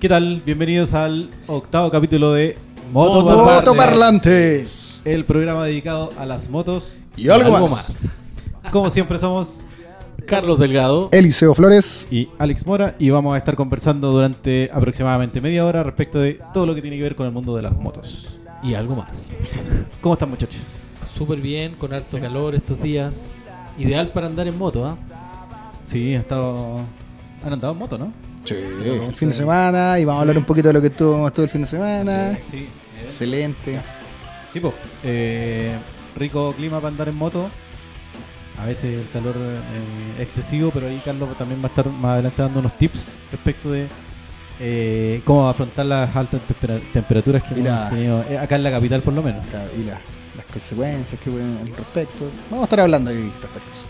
¿Qué tal? Bienvenidos al octavo capítulo de Motoparlantes. Motoparlantes. el programa dedicado a las motos. Y algo, más. Como siempre somos Carlos Delgado. Eliseo Flores. y Alex Mora y vamos a estar conversando durante aproximadamente media hora respecto de todo lo que tiene que ver con el mundo de las motos. Y algo más. ¿Cómo están muchachos? Súper bien, con harto calor estos días. Ideal para andar en moto, ¿ah? Sí, han estado... Han andado en moto, ¿no? Sí, el fin de semana. Y vamos a hablar un poquito de lo que estuvo, estuvo el fin de semana. Sí. Excelente. Sí, po. Eh, rico clima para andar en moto. A veces el calor eh, excesivo, pero ahí Carlos también va a estar más adelante dando unos tips respecto de eh, cómo afrontar las altas tempera- temperaturas que hemos tenido acá en la capital por lo menos. Y la- las consecuencias que pueden al respecto. Vamos a estar hablando ahí respecto a eso.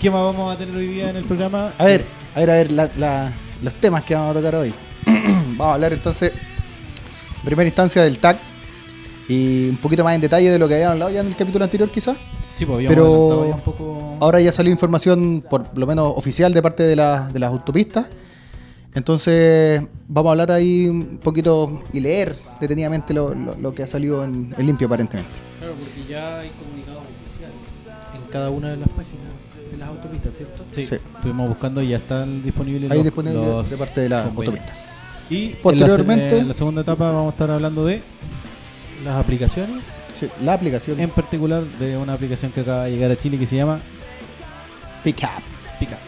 ¿Qué más vamos a tener hoy día en el programa? A ver, a ver, a ver, la- la- los temas que vamos a tocar hoy. vamos a hablar entonces, en primera instancia, del TAC. Y un poquito más en detalle de lo que habíamos hablado ya en el capítulo anterior, quizás. Sí, pues pero ya un poco... Ahora ya salió información, por lo menos oficial, de parte de, la- de las autopistas. Entonces, vamos a hablar ahí un poquito y leer detenidamente lo, lo- lo que ha salido en, en limpio, aparentemente. Claro, porque ya hay comunicados oficiales en cada una de las páginas autopistas, ¿cierto? Sí, Sí. estuvimos buscando y ya están disponibles Ahí los- disponible los de parte de las convenios. autopistas. Y Posteriormente- en la, se- en la segunda etapa vamos a estar hablando de, Las aplicaciones. Sí, la aplicación en particular, de una aplicación que acaba de llegar a Chile que se llama Pickup. Pickup.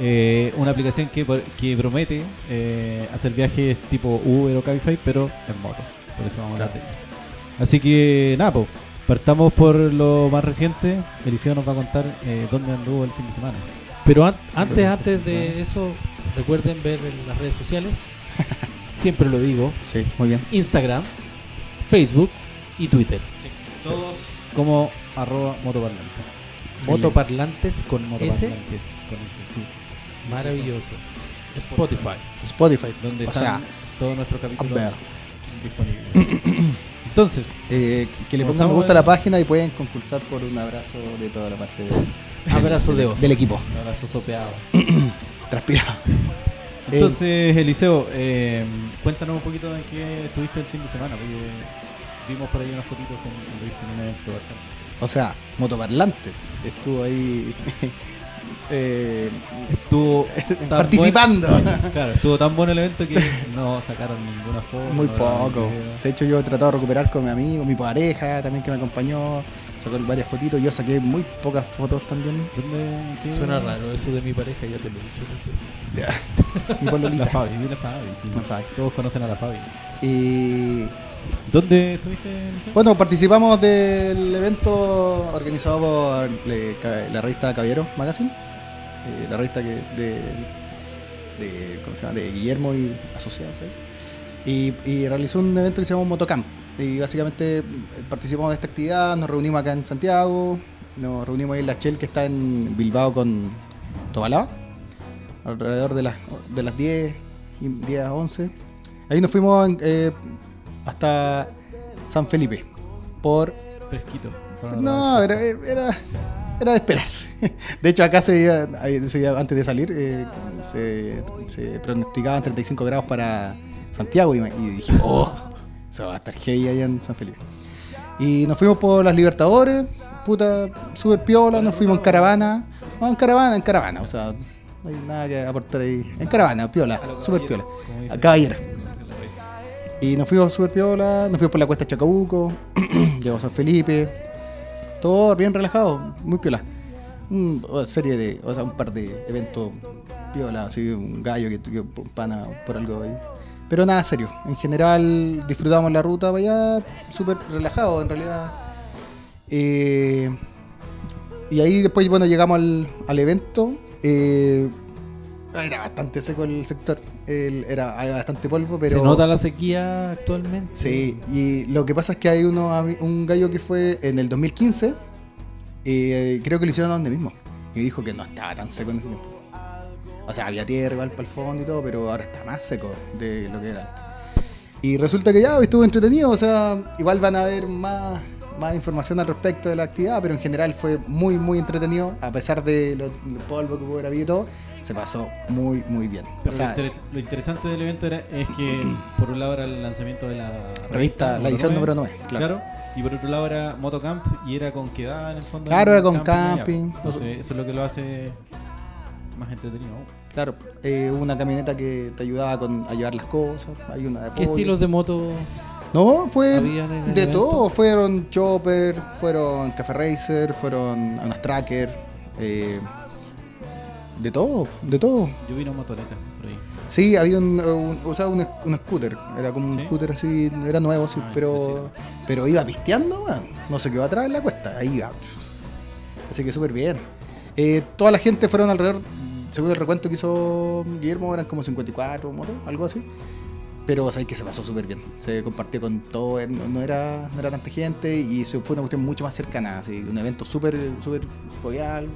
Eh, una aplicación que, que promete eh, hacer viajes tipo Uber o Cabify, pero en moto. Por eso vamos a hablar de. Así que nada, partamos por lo más reciente. Eliseo nos va a contar eh, dónde anduvo el fin de semana. Pero an- antes, antes de eso, recuerden ver en las redes sociales. Siempre lo digo. Sí, muy bien. Instagram, Facebook y Twitter. Todos como arroba motoparlantes. Excelente. Motoparlantes con S. Motoparlantes, con ese, sí. Maravilloso. Spotify. Spotify. Donde o están sea, todos nuestros capítulos disponibles. Entonces, eh, que le pongan me gusta a la página y pueden concursar por un abrazo de toda la parte de- Abrazo de oso. del equipo. un abrazo sopeado. Transpirado. Entonces, Eliseo, eh, cuéntanos un poquito en qué estuviste el fin de semana, porque vimos por ahí unas fotitos con en un evento bastante. O sea, motoparlantes. Estuvo ahí eh, Estuvo participando. claro, estuvo tan bueno el evento que no sacaron ninguna foto. Muy no poco. De hecho, yo he tratado de recuperar con mi amigo, mi pareja también que me acompañó. Sacó varias fotitos. Yo saqué muy pocas fotos también. ¿Dónde? qué? Suena raro eso de mi pareja, ya te lo he dicho muchas veces. La Lolita. Fabi, la Fabi. sí. La Fabi. Todos conocen a la Fabi. Y ¿Dónde estuviste, bueno, participamos del evento organizado por eh, la revista Caballero Magazine. Eh, la revista que de, de, ¿cómo se llama? de Guillermo y asociados ahí. Y, y realizó un evento que se llama Motocamp. Y básicamente eh, participamos de esta actividad, nos reunimos acá en Santiago, nos reunimos ahí en la Shell que está en Bilbao con Tobalaba, alrededor de las, de las 10, y 10 a 11. Ahí nos fuimos eh, hasta San Felipe por Fresquito. no, era, era, era de esperarse. De hecho, acá se antes de salir, eh, se, se pronosticaban 35 grados para Santiago y, y dije, oh, se va a estar heavy allá en San Felipe. Y nos fuimos por las Libertadores, puta, súper piola, nos fuimos en caravana. No, en caravana, en caravana, o sea, no hay nada que aportar ahí. En caravana, piola, súper piola. A caballero. Y nos fuimos súper piola, nos fuimos por la cuesta Chacabuco, llegamos a San Felipe, todo bien relajado, muy piola. Un- una serie de, o sea, un par de eventos piola, así, un gallo que, que pana por algo ahí. Pero nada serio, en general disfrutamos la ruta para allá, súper relajado en realidad. Eh, y ahí después, bueno, llegamos al, al evento. eh, era bastante seco el sector, el- era, había bastante polvo, pero... ¿Se nota la sequía actualmente? Sí, y lo que pasa es que hay uno, un gallo que fue en el 2015, eh, creo que lo hicieron donde mismo, y dijo que no estaba tan seco en ese tiempo. O sea, había tierra igual para el fondo y todo, pero ahora está más seco de lo que era. Y resulta que ya estuvo entretenido, o sea, igual van a haber más, más información al respecto de la actividad, pero en general fue muy, muy entretenido, a pesar de lo, polvo que haber habido y todo, se pasó muy, muy bien. Pero O sea, lo, interes- lo interesante del evento era, es que por un lado era el lanzamiento de la revista, la edición número 9, Claro. claro. Y por otro lado era Motocamp y era con quedada en el fondo. Claro, era con allá. camping. Entonces, eso es lo que lo hace más entretenido. Claro, eh, hubo una camioneta que te ayudaba con, a llevar las cosas, hay una de ¿Qué estilos de moto? No, fue de evento? todo. Fueron chopper, fueron café racer, fueron unos tracker, eh, de todo, de todo. Yo vi una motoneta por ahí. Sí, había un, un- o sea, un, un scooter, era como un ¿Sí? scooter así, era nuevo, sí, Ah, pero, pero iba pisteando, weón. no se quedó atrás en la cuesta, ahí iba. Así que súper bien. Eh, toda la gente fueron alrededor, según el recuento que hizo Guillermo, eran como 54 motos, algo así. Pero o que se pasó súper bien. Se compartió con todo, eh, no, no era, no era tanta gente y se- fue una cuestión mucho más cercana. Así, un evento súper súper jovial,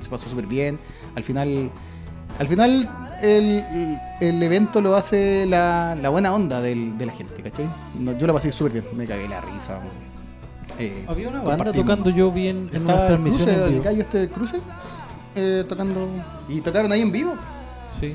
se pasó súper bien. Al final, al final el, el evento lo hace la, la buena onda del- de la gente, ¿cachai? No, yo la pasé súper bien, me cagué la risa. Eh, Había una banda tocando yo vi en, Estaba unas el cruce, en el vivo. gallo este del cruce, eh, tocando. Y tocaron ahí en vivo. Sí.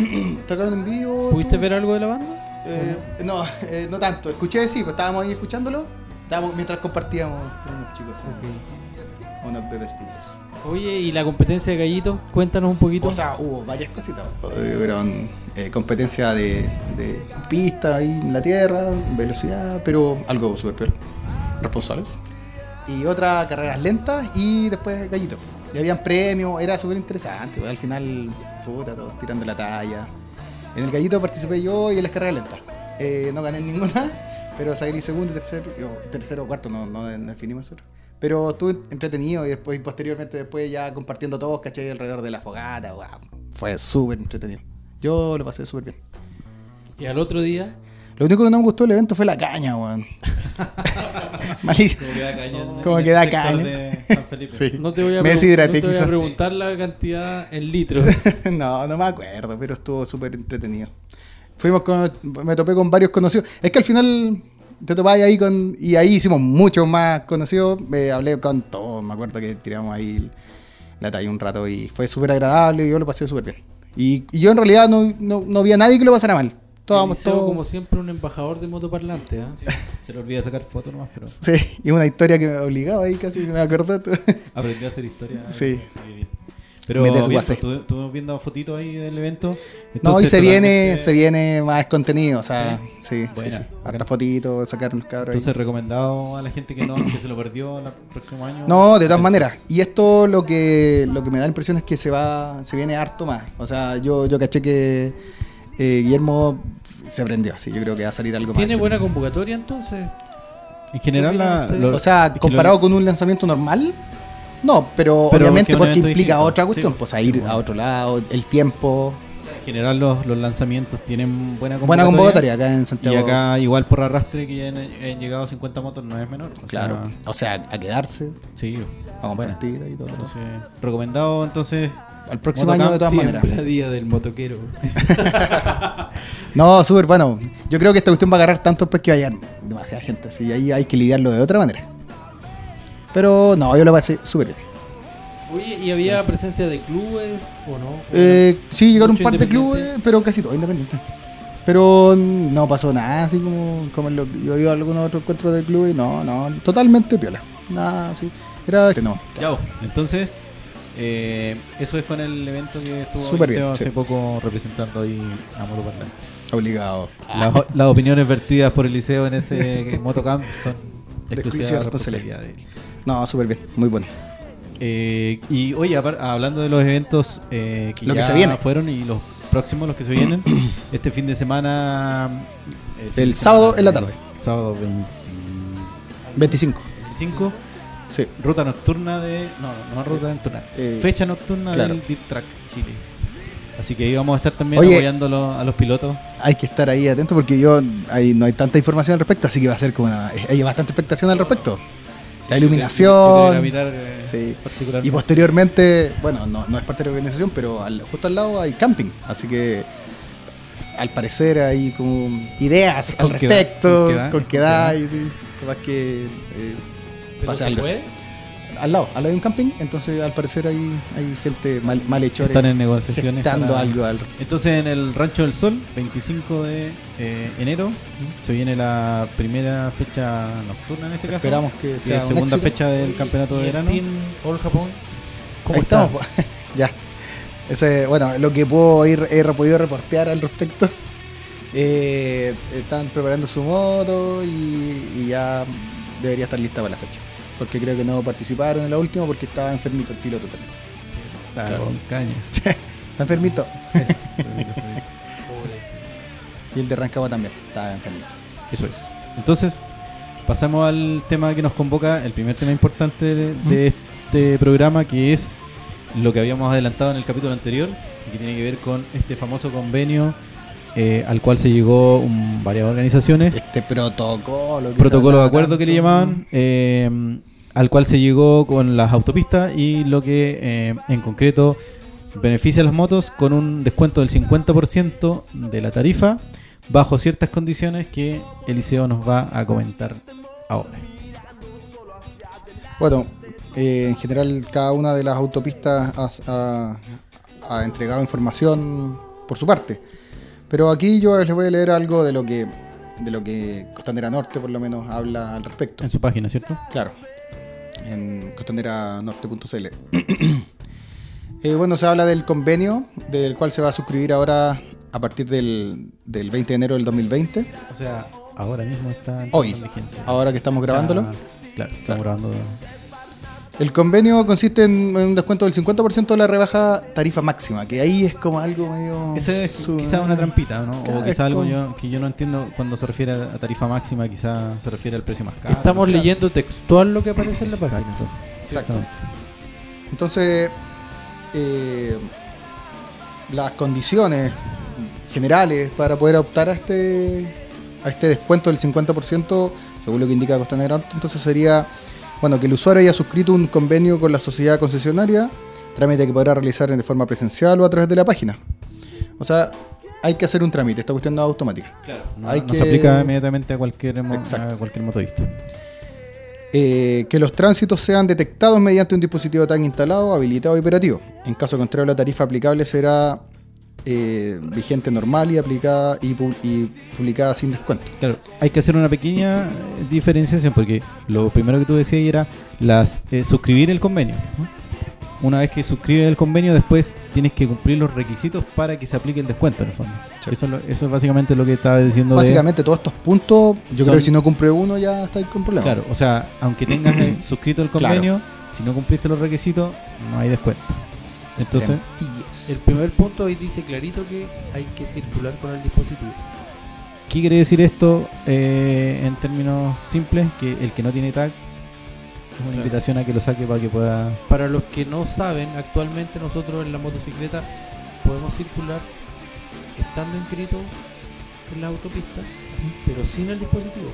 Tocaron en vivo. ¿Pudiste ver algo de la banda? Eh, no, eh, no tanto. Escuché, sí, pues estábamos ahí escuchándolo. Estábamos, mientras compartíamos con unos chicos. eh, unos bebestitos. Oye, ¿y la competencia de gallitos? Cuéntanos un poquito. O sea, hubo varias cositas. Eh, Hubieron eh, competencia de, de pista ahí en la tierra, velocidad, pero algo súper peor. Responsables. Y otra carreras lentas y después gallito. Y habían premios, era súper interesante. pues, Al final, puta, todos tirando la talla. En el gallito participé yo y en las carreras lentas. Eh, no gané ninguna, pero salí segundo, tercero, tercero o cuarto, no, no, definimos nosotros. Pero estuve entretenido y después, posteriormente, después ya compartiendo todos, ¿cachai? Alrededor de la fogata, wow. Fue súper entretenido. Yo lo pasé súper bien. Y al otro día, Lo único que no me gustó del evento fue la caña, weón. Malísimo. Como que da caña. Como en que ese da sector caña. de San Felipe. Sí. no te voy a, Me pregun- deshidraté, no te voy a preguntar la cantidad en litros. no, no me acuerdo, pero estuvo súper entretenido. Fuimos con, me topé con varios conocidos. Es que al final te topáis ahí con, y ahí hicimos muchos más conocidos. Me hablé con todos, me acuerdo que tiramos ahí la talla un rato y fue súper agradable y yo lo pasé súper bien. Y, y yo en realidad no, no, no vi a nadie que lo pasara mal. Estábamos todos. como siempre, un embajador de motoparlante. ¿ah? Se le olvida sacar fotos nomás, pero Sí, y una historia que me obligaba ahí casi, me acordé. aprendió a hacer historia. Sí. Pero estuvimos viendo fotitos ahí del evento. No, y Entonces, se viene, se viene más contenido, o sea, sí, sí, sí. bacán. Hartas fotitos, sacar los cabros. ahí. Entonces, recomendado a la gente que no, que se lo perdió el próximo año. No, de todas maneras. Y esto lo que lo que me da la impresión es que se va, se viene harto más. O sea, yo, yo caché que eh, Guillermo se prendió, sí, yo creo que va a salir algo ¿Tiene más. buena convocatoria entonces? En general, la, ¿Qué opinan lo- O sea, comparado lo- con un lanzamiento normal, no, pero, Pero obviamente porque implica distinto. otra cuestión, pues, pues a ir bueno. a otro lado, el tiempo. En general, los, los lanzamientos tienen buena convocatoria. Buena convocatoria acá en Y Santiago. acá, igual por arrastre, que ya han, han llegado 50 motos, no es menor. O claro. sea, o sea, a quedarse, sí, a compartir y todo. todo. Entonces, recomendado entonces. Al próximo Motocamp, año de todas maneras. Día del motoquero. No, súper bueno. Yo creo que esta cuestión va a agarrar tanto pues que vayan demasiada gente. Así ahí hay que lidiarlo de otra manera. Pero no, yo lo pasé súper bien. Oye, ¿y había presencia de clubes o no? ¿O Eh, sí, llegaron un par de clubes, pero casi todo independiente. Pero no pasó nada así como, como en lo que yo he ido a algunos otros encuentros de clubes. No, no, totalmente piola. Nada así. Era este no. Ya, entonces, eh, eso es con el evento que estuvo Liceo bien, hace sí. poco representando ahí a Motoparlantes. Obligado. Las, las opiniones vertidas por el liceo en ese motocamp son De exclusiva exclusiva responsabilidad de No, súper bien. Muy bueno. Eh, y oye, hablando de los eventos eh, que Lo que ya se viene. fueron y los próximos, los que se vienen, este fin de semana. eh, fin El sábado en la el tarde. Sábado 25. 25, Sí. ruta nocturna de. No, no, no ruta nocturna. Eh, fecha nocturna claro. del Deep Track Chile. Así que ahí vamos a estar también Oye. apoyando a los, pilotos. Hay que estar ahí atento porque yo ahí no hay tanta información al respecto, así que va a ser como una, hay bastante expectación al respecto. La iluminación. Quería mirar, eh, Sí. Y posteriormente, bueno, no, no es parte de la organización, pero al- justo al lado hay camping, así que al parecer hay como ideas Con al respecto, con qué da, con qué y capaz que eh, pase así. Al lado, al lado de un camping, entonces al parecer hay, hay gente mal, malhechora Están en negociaciones. para- algo al Entonces en el Rancho del Sol, 25 de eh, enero, se viene la primera fecha nocturna en este caso. Esperamos que y sea la un segunda éxito. fecha del campeonato de ¿Y el verano. Team All Japón? ¿Cómo Ahí está? estamos, ya. Ese, bueno, lo que puedo ir, he podido reportear al respecto. eh, están preparando su moto y, y ya debería estar lista para la fecha. Porque creo que no participaron en la última porque estaba enfermito el piloto también. Está Claro. con caña. Está enfermito. Pobrecito. Y el de Rancagua también estaba enfermito. Eso es. Entonces, pasamos al tema que nos convoca, el primer tema importante de, de este programa, que es lo que habíamos adelantado en el capítulo anterior, que tiene que ver con este famoso convenio eh, al cual se llegó un- varias organizaciones, Este protocolo. protocolo de acuerdo que le llamaban, eh, al cual se llegó con las autopistas y lo que eh, en concreto beneficia a las motos con un descuento del 50% de la tarifa bajo ciertas condiciones que Eliseo nos va a comentar ahora. Bueno, eh, en general cada una de las autopistas ha, ha- ha entregado información por su parte. Pero aquí yo les voy a leer algo de lo que de lo que Costanera Norte por lo menos habla al respecto. En su página, ¿cierto? Claro, en costaneranorte.cl. Eh, bueno, se habla del convenio del cual se va a suscribir ahora a partir del, del 20 de enero del 2020. O sea, ahora mismo está en Hoy, vigencia. ahora que estamos O sea, grabándolo. claro, estamos Claro. grabando. El convenio consiste en un descuento del 50% de la rebaja tarifa máxima, que ahí es como algo medio... Ese es su- quizá una trampita, ¿no? Claro, o es quizá algo como- yo- que yo no entiendo cuando se refiere a tarifa máxima, quizá se refiere al precio más caro. Estamos claro. leyendo textual lo que aparece en la página. Exacto. Entonces, eh, las condiciones generales para poder optar a este, a este descuento del 50%, según lo que indica Costanera entonces sería, bueno, que el usuario haya suscrito un convenio con la sociedad concesionaria, trámite que podrá realizar de forma presencial o a través de la página. O sea, hay que hacer un trámite, esta cuestión no es automática. No, Hay no que- se aplica inmediatamente a cualquier, mo- Exacto. a cualquier motorista. Eh, que los tránsitos sean detectados mediante un dispositivo TAG instalado, habilitado y operativo. En caso contrario, la tarifa aplicable será eh, vigente normal y aplicada y, pu- y publicada sin descuento. Claro, hay que hacer una pequeña diferenciación porque lo primero que tú decías era las eh, suscribir el convenio. Una vez que suscribes el convenio, después tienes que cumplir los requisitos para que se aplique el descuento en el fondo. Sí. Eso, es lo- eso es básicamente lo que estaba diciendo. de- Básicamente, todos estos puntos, yo Son- creo que si no cumple uno, ya está con problemas. Claro, o sea, aunque tengas suscrito el convenio, si no cumpliste los requisitos, no hay descuento. Entonces. El primer punto ahí dice clarito que hay que circular con el dispositivo. ¿qué quiere decir esto eh, en términos simples? Que el que no tiene tag es una Claro. invitación a que lo saque para que pueda Para los que no saben, actualmente nosotros en la motocicleta podemos circular estando inscritos en la autopista, pero sin el dispositivo.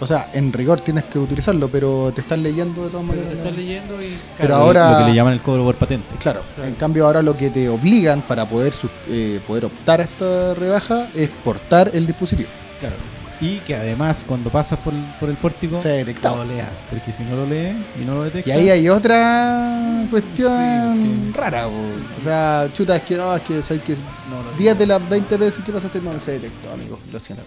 O sea, en rigor tienes que utilizarlo, pero te están leyendo de todas Pero maneras. te estás leyendo y Pero claro, ahora- lo que le llaman el cobro por patente. Claro, Claro. en cambio ahora lo que te obligan para poder, eh, poder optar a esta rebaja es portar el dispositivo. Claro. Y que además cuando pasas por, el- por el pórtico Se detecta. lo leas. Porque si no lo lees y no lo detectas. Y ahí hay otra cuestión Sí, rara, po. o sea, chuta, es que, no, es que, ¿sabes que no lo 10 de las 20 veces que pasaste no se detectó, amigo, lo siento.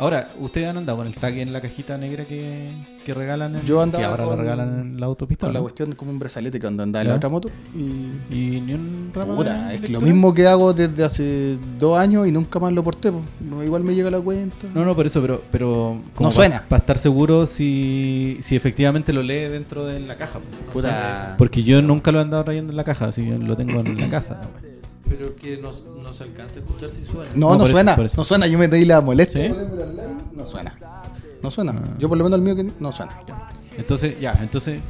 Ahora, ¿ustedes han andado con el tag en la cajita negra que, que regalan? En, Yo andaba que ahora con- lo regalan en la autopista. Con la cuestión como un brazalete cuando andaba en Ya. la otra moto y... Y ni un ramo Puta, es que lo mismo que hago desde hace dos años y nunca más lo porté, po. Igual me llega la cuenta. No, no, por eso, pero, pero No suena. Para estar seguro si, si efectivamente lo lee dentro de la caja. po. Puta. Porque yo nunca lo he andado trayendo en la caja, así que lo tengo en la casa. Pero que no, no se alcanza a escuchar si suena. No, No, suena, no suena, yo me di la molestia. No suena. No suena. Ah. Yo por lo menos el mío que no suena. Entonces, ya, entonces,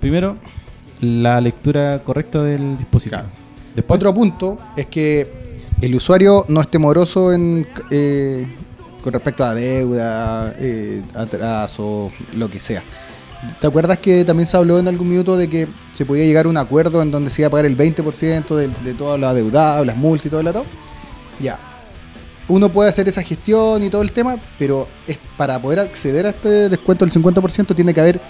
primero, la lectura correcta del dispositivo. Claro. Después, Otro punto es que el usuario no esté moroso en, eh, con respecto a deuda, eh, atraso, lo que sea. ¿Te acuerdas que también se habló en algún minuto de que se podía llegar a un acuerdo en donde se iba a pagar el 20% de, de todas las deudas, las multas y todo el atado? Ya. Uno puede hacer esa gestión y todo el tema, pero es para poder acceder a este descuento del 50% tiene que haber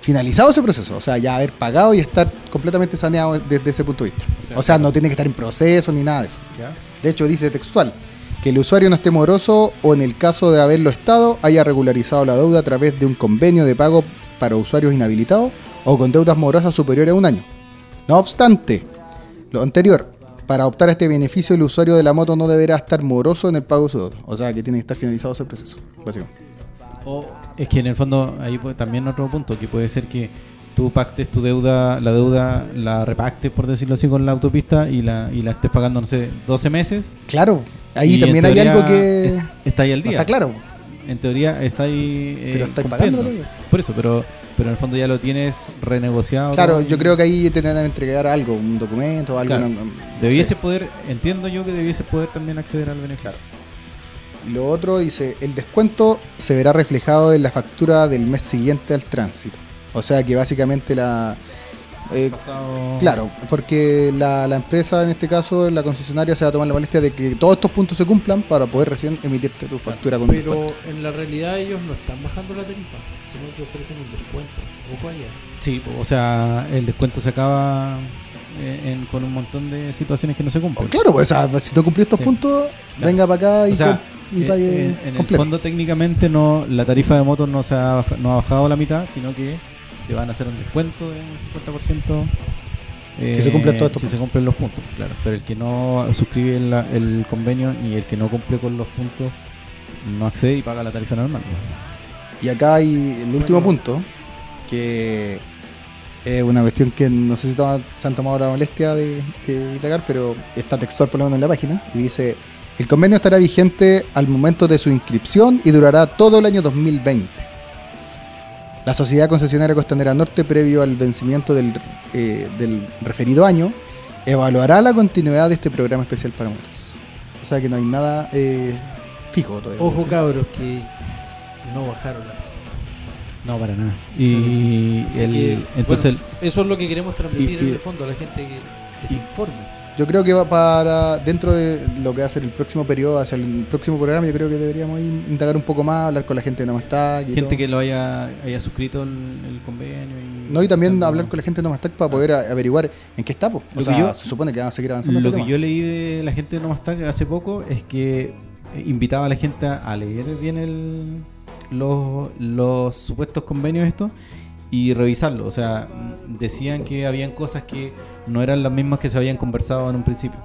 finalizado ese proceso, o sea, ya haber pagado y estar completamente saneado desde ese punto de vista. O sea, O sea, claro. no tiene que estar en proceso ni nada de eso. ¿Ya? De hecho, dice textual que el usuario no esté moroso o en el caso de haberlo estado, haya regularizado la deuda a través de un convenio de pago para usuarios inhabilitados o con deudas morosas superiores a un año. No obstante, lo anterior, para optar a este beneficio, el usuario de la moto no deberá estar moroso en el pago de su deuda. O sea, que tiene que estar finalizado ese proceso, básicamente. O es que en el fondo, ahí puede- también otro punto, que puede ser que tú pactes tu deuda, la deuda la repactes, por decirlo así, con la autopista y la, y la estés pagando, no sé, 12 meses. Claro, ahí también hay algo que es- Está ahí al no día. está claro. En teoría está ahí. eh, Pero estáis todavía. Por eso, pero, pero en el fondo ya lo tienes renegociado. Claro, yo creo que ahí tendrán que entregar algo, un documento o algo. Claro. no- no Debiese poder, entiendo yo que debiese poder también acceder al beneficio. Lo otro dice, el descuento se verá reflejado en la factura del mes siguiente al tránsito. O sea que básicamente la... eh, Pasado- claro, porque la, la empresa en este caso, la concesionaria, se va a tomar la molestia de que todos estos puntos se cumplan para poder recién emitirte tu factura con Pero descuento. en la realidad ellos no están bajando la tarifa, sino que ofrecen un descuento. Ojo allá. Sí, o sea, el descuento se acaba eh, en- con un montón de situaciones que no se cumplen. Claro, pues o sea, si no cumplís estos Sí. puntos, Claro. venga para acá y, O sea, y eh, pague en, en el fondo técnicamente no la tarifa de motos no se ha, no ha bajado a la mitad, sino que te van a hacer un descuento de un 50% eh, Si se cumplen todos estos si se cumplen los puntos, claro. Pero el que no suscribe el convenio y el que no cumple con los puntos no accede y paga la tarifa normal. Y acá hay el último Bueno. punto, que es una cuestión que no sé si toma- se han tomado la molestia de, de indagar, pero está textual por lo menos en la página, y dice, el convenio estará vigente al momento de su inscripción y durará todo el año 2020. La Sociedad Concesionaria Costanera Norte, previo al vencimiento del, eh, del referido año, evaluará la continuidad de este programa especial para motos. O sea que no hay nada eh, fijo todavía. Ojo cabros que no bajaron la No, para nada. Y Así el, que, entonces bueno, eso es lo que queremos transmitir y- en el fondo a la gente que, que se informe. Yo creo que va para dentro de lo que va a ser el próximo periodo, hacia el próximo programa, yo creo que deberíamos indagar un poco más, hablar con la gente de Nomastag y gente todo. que lo haya, haya suscrito el, el convenio. Y, No, y también hablar con la gente de Nomastag para poder averiguar en qué está. po. O Lo sea, que yo- se supone que vamos a seguir avanzando. Lo este que tema. yo leí de la gente de Nomastag hace poco es que eh, invitaba a la gente a, a leer bien el, los, los supuestos convenios estos y revisarlo. O sea, decían que habían cosas que no eran las mismas que se habían conversado en un principio.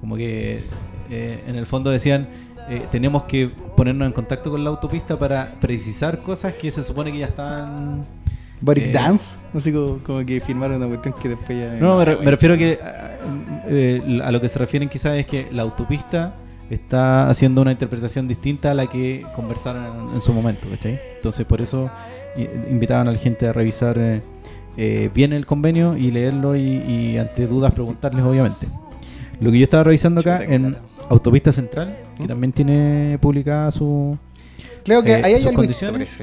Como que eh, en el fondo decían, eh, tenemos que ponernos en contacto con la autopista para precisar cosas que se supone que ya están... Boric eh, Dance, así como, como que firmaron una cuestión que después ya. No, me, re- me refiero que ah, eh, a lo que se refieren quizás es que la autopista está haciendo una interpretación distinta a la que conversaron en, en su momento, ¿cachai? Entonces por eso invitaban a la gente a revisar eh, eh, bien el convenio y leerlo y, y ante dudas preguntarles obviamente. Lo que yo estaba revisando acá en Autopista Central, que ¿Mm? también tiene publicada su... Creo que eh, ahí hay sus algo condiciones.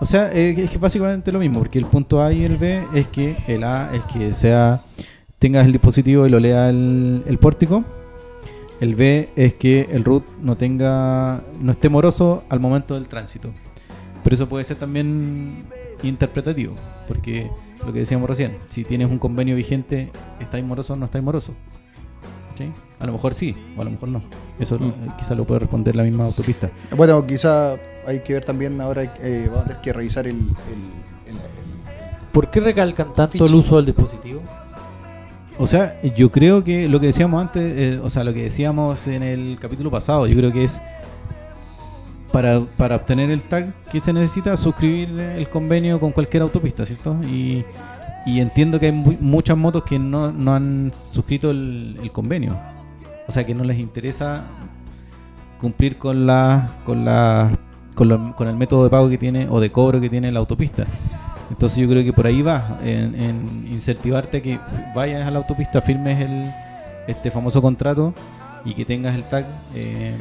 O sea, eh, es que básicamente lo mismo, porque el punto A y el B es que el A es que sea tengas el dispositivo y lo lea el, el pórtico. El B es que el root no tenga no esté moroso al momento del tránsito. Pero eso puede ser también interpretativo, porque lo que decíamos recién, si tienes un convenio vigente, ¿estáis moroso o no estáis moroso? ¿Sí? A lo mejor sí, o a lo mejor no. Eso Mm. quizás lo puede responder la misma autopista. Bueno, quizá hay que ver también ahora, eh, vamos a tener que revisar el. el- el- ¿Por qué recalcan tanto el uso del dispositivo? O sea, yo creo que lo que decíamos antes, eh, o sea, lo que decíamos en el capítulo pasado, yo creo que es para, para obtener el tag que se necesita suscribir el convenio con cualquier autopista, ¿cierto? Y, y entiendo que hay mu- muchas motos que no, no han suscrito el, convenio. O sea, que no les interesa cumplir con la, con la, con, el método de pago que tiene o de cobro que tiene la autopista. Entonces yo creo que por ahí va, en, en incentivarte a que vayas a la autopista, firmes el, este famoso contrato y que tengas el tag eh,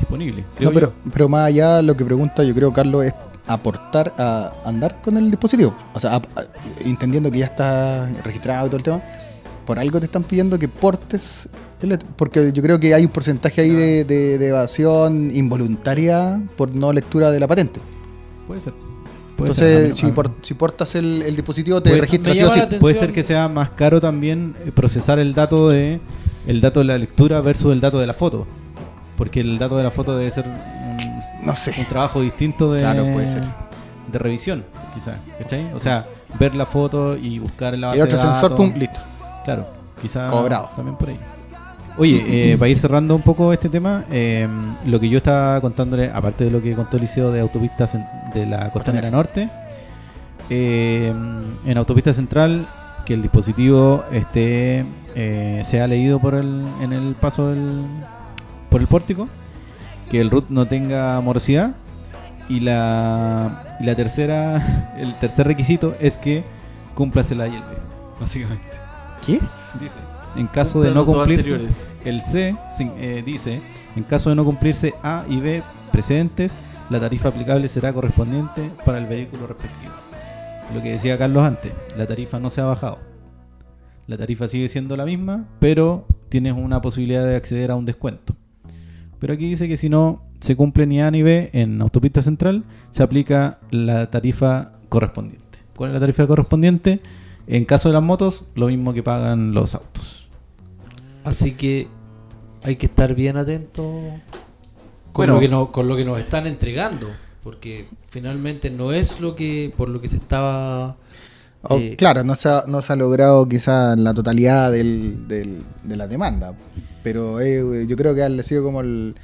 disponible. creo No, pero, yo. pero más allá lo que pregunta, yo creo, Carlos, es aportar a andar con el dispositivo. O sea, a- a- entendiendo que ya está registrado y todo el tema, por algo te están pidiendo que portes, el- porque yo creo que hay un porcentaje ahí de, de- de evasión involuntaria por no lectura de la patente. Puede ser. Puede ser, Entonces, mí- si, por- si portas el, el dispositivo, te Puede- registra me sí o llama sí. la atención. Puede ser que sea más caro también eh, procesar el dato de el dato de la lectura versus el dato de la foto. Porque el dato de la foto debe ser un, No sé. un trabajo distinto de, Claro, puede ser. de revisión, quizás. ¿cachai? O sea, ver la foto y buscar la base Y otro de sensor, pum, listo. Claro, quizás Cobrado. también por ahí. Oye, eh, para ir cerrando un poco este tema, eh, lo que yo estaba contándole, aparte de lo que contó Liceo de autopistas de la Costanera Norte, eh, en Autopista Central, que el dispositivo esté sea leído por el, en el paso del, por el pórtico, que el root no tenga morosidad y la, y la tercera, el tercer requisito es que cumplas el A y el B, básicamente. ¿Qué? Dice, en caso de no cumplirse, anteriores. el C sin- eh, dice, en caso de no cumplirse A y B precedentes, la tarifa aplicable será correspondiente para el vehículo respectivo. Lo que decía Carlos antes, la tarifa no se ha bajado. La tarifa sigue siendo la misma, pero tienes una posibilidad de acceder a un descuento. Pero aquí dice que si no se cumple ni A ni B en autopista central, se aplica la tarifa correspondiente. ¿Cuál es la tarifa correspondiente? En caso de las motos, lo mismo que pagan los autos. Así que hay que estar bien atento con, Bueno. lo que nos, con lo que nos están entregando. Porque finalmente no es lo que por lo que se estaba... O, eh, claro, no se ha, no se ha logrado quizá la totalidad del, del- de la demanda, pero eh, yo creo que ha sido como el,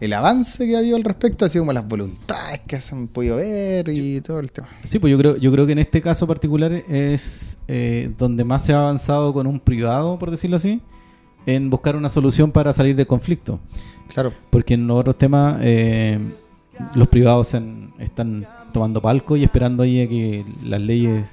el avance que ha habido al respecto, ha sido como las voluntades que se han podido ver y todo el tema. Sí, pues yo creo, yo creo que en este caso particular es eh, donde más se ha avanzado con un privado, por decirlo así, en buscar una solución para salir del conflicto. Claro, Porque en los otros temas eh, los privados están tomando palco y esperando ahí a que las leyes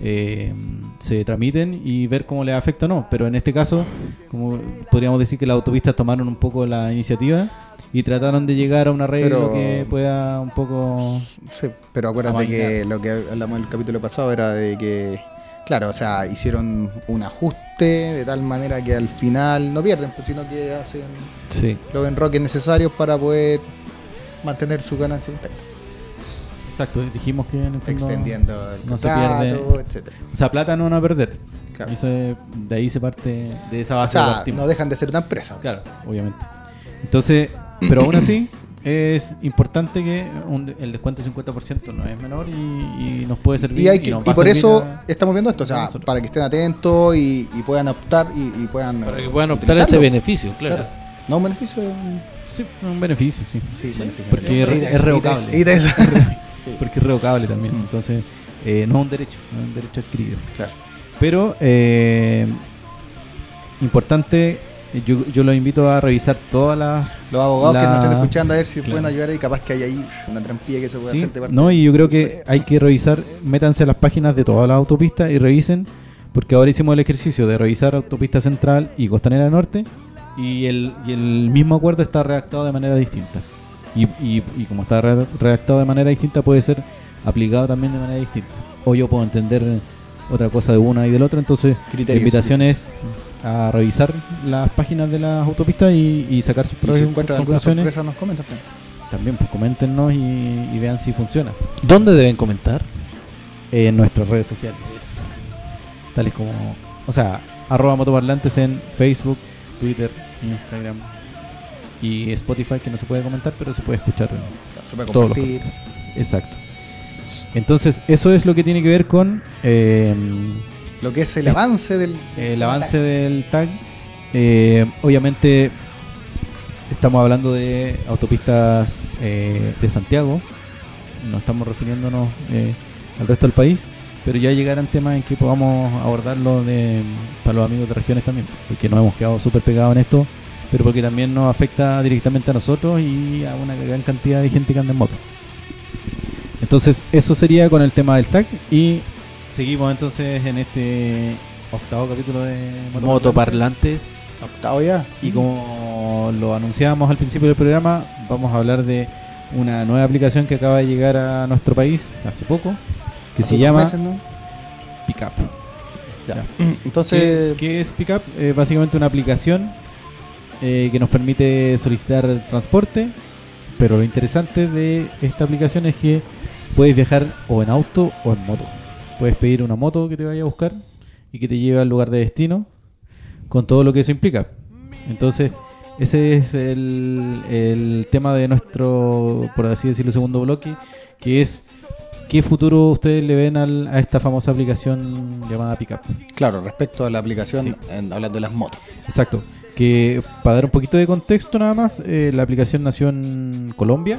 eh, se tramiten y ver cómo les afecta o no. Pero en este caso, como podríamos decir que las autopistas tomaron un poco la iniciativa y trataron de llegar a un arreglo Pero- que pueda un poco... sí, pero acuérdate Amainar. que lo que hablamos en el capítulo pasado era de que, claro, o sea, hicieron un ajuste de tal manera que al final no pierden, pues, sino que hacen Sí. los enroques necesarios para poder mantener su ganancia intacta, Exacto, dijimos que en el fondo... extendiendo el no se contrato, pierde. etcétera. O sea, plata no van a perder. Claro. Y eso es- de ahí se parte de esa O base sea, partimos. no dejan de ser una empresa. Claro, obviamente. Entonces, pero aún así, es importante que un- el descuento del 50% no es menor y, y nos puede servir. Y, hay que, y por servir eso a- estamos viendo esto, o sea, para que estén atentos y, y puedan optar y, y puedan... Para que puedan optar a este beneficio, claro. Claro. No un beneficio, un- Sí, un beneficio, sí. sí, beneficio. porque es eso, revocable. Sí. Porque es revocable también. Mm. Entonces, eh, no es un derecho, no es un derecho adquirido. Claro. Pero, eh, importante, yo, yo los invito a revisar todas las Los abogados que nos estén escuchando a ver si Claro. pueden ayudar y capaz que hay ahí una trampilla que se puede Sí, hacer de parte. No, y yo creo que hay que revisar, métanse a las páginas de todas las autopistas y revisen, porque ahora hicimos el ejercicio de revisar Autopista Central y Costanera Norte, y el, y el mismo acuerdo está redactado de manera distinta. Y, y- y como está re- redactado de manera distinta, puede ser aplicado también de manera distinta. O yo puedo entender otra cosa de una y del otro, entonces la invitación es a revisar las páginas de las autopistas y, y sacar sus si propias alguna conclusiones. sorpresa nos comentan también. Pues coméntenos y, y vean si funciona ¿Dónde deben comentar? en nuestras redes sociales. Tales como, o sea, arroba motoparlantes en Facebook, Twitter, Instagram y Spotify, que no se puede comentar, pero se puede escuchar. Se puede compartir. Exacto. Entonces, eso es lo que tiene que ver con eh, Lo que es el avance del... el avance del tag. Eh, obviamente, estamos hablando de autopistas eh, de Santiago, no estamos refiriéndonos eh, al resto del país, pero ya llegarán temas en que podamos abordarlo de, para los amigos de regiones también, porque nos hemos quedado súper pegados en esto, pero porque también nos afecta directamente a nosotros y a una gran cantidad de gente que anda en moto. Entonces, eso sería con el tema del tag y seguimos entonces en este octavo capítulo de Motoparlantes. Octavo ya. y como lo anunciábamos al principio del programa, vamos a hablar de una nueva aplicación que acaba de llegar a nuestro país hace poco, que se llama dos meses, ¿no? Pickup. Ya. Ya. Entonces, ¿Qué, qué es Pickup? Eh, básicamente una aplicación eh, que nos permite solicitar transporte, pero lo interesante de esta aplicación es que puedes viajar o en auto o en moto. Puedes pedir una moto que te vaya a buscar y que te lleve al lugar de destino con todo lo que eso implica. Entonces, ese es el, el tema de nuestro, por así decirlo, segundo bloque, que es qué futuro ustedes le ven al- a esta famosa aplicación llamada Pickup. Claro, respecto a la aplicación, Sí. en- hablando de las motos. Exacto. Que para dar un poquito de contexto nada más, eh, la aplicación nació en Colombia.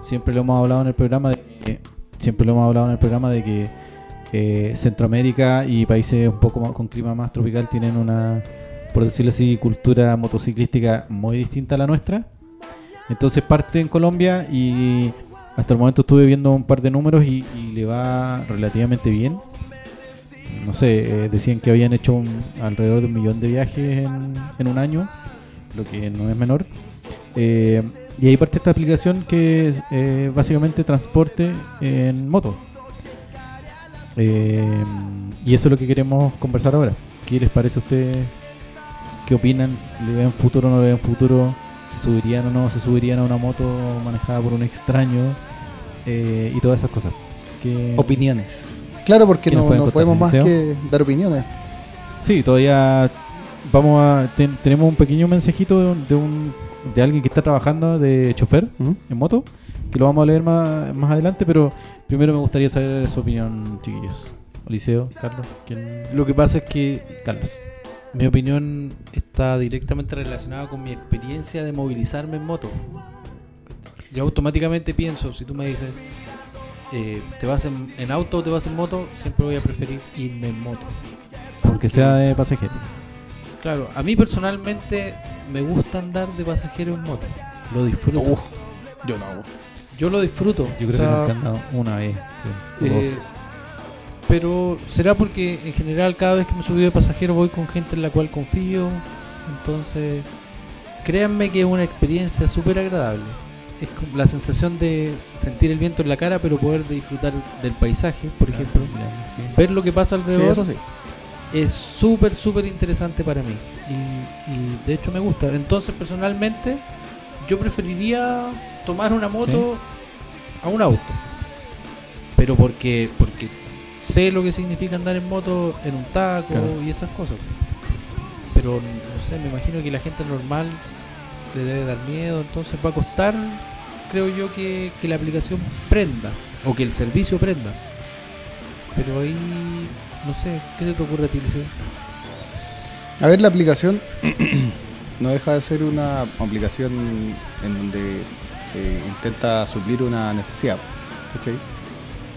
Siempre lo hemos hablado en el programa de que, siempre lo hemos hablado en el programa de que eh, Centroamérica y países un poco más con clima más tropical tienen una, por decirlo así, cultura motociclística muy distinta a la nuestra. Entonces parte en Colombia y hasta el momento estuve viendo un par de números y, le va relativamente bien. No sé, eh, decían que habían hecho alrededor de un millón de viajes en, un año, lo que no es menor. Eh, y ahí parte esta aplicación que es eh, básicamente transporte en moto. Y eso es lo que queremos conversar ahora. ¿Qué les parece a ustedes? ¿Qué opinan? ¿Le ven futuro o no le ven futuro? ¿Se subirían o no se subirían a una moto manejada por un extraño? Eh, y todas esas cosas. ¿Qué- Opiniones. Claro, porque ¿Qué nos no, podemos más que dar opiniones. Sí, todavía vamos a ten- tenemos un pequeño mensajito de, un- de un de alguien que está trabajando de chofer en moto, que lo vamos a leer más, más adelante, pero primero me gustaría saber su opinión, chiquillos. Eliseo, Carlos, ¿quién? Lo que pasa es que Carlos. Mi opinión está directamente relacionada con mi experiencia de movilizarme en moto. Yo automáticamente pienso, si tú me dices, eh, ¿te vas en, en auto o te vas en moto? Siempre voy a preferir irme en moto. Porque sea de pasajero. Claro, a mí personalmente me gusta andar de pasajero en moto. Lo disfruto. Uf, yo no. Yo lo disfruto. Yo o creo sea, que nunca han dado una vez. Eh, dos. Pero será porque en general cada vez que me subo de pasajero voy con gente en la cual confío. Entonces, créanme que es una experiencia súper agradable. Es la sensación de sentir el viento en la cara, pero poder disfrutar del paisaje, por ejemplo. Sí. Ver lo que pasa Sí, alrededor eso sí. es súper, súper interesante para mí. Y, y de hecho me gusta. Entonces, personalmente, yo preferiría tomar una moto a un auto. Pero porque, porque sé lo que significa andar en moto en un taco Claro. y esas cosas. Pero no sé, me imagino que la gente normal le debe dar miedo. Entonces va a costar, creo yo, que, que la aplicación prenda. O que el servicio prenda. Pero ahí, no sé, ¿qué se te ocurre a ti, Liceo? A ver, la aplicación no deja de ser una aplicación en donde se intenta suplir una necesidad. ¿cachai?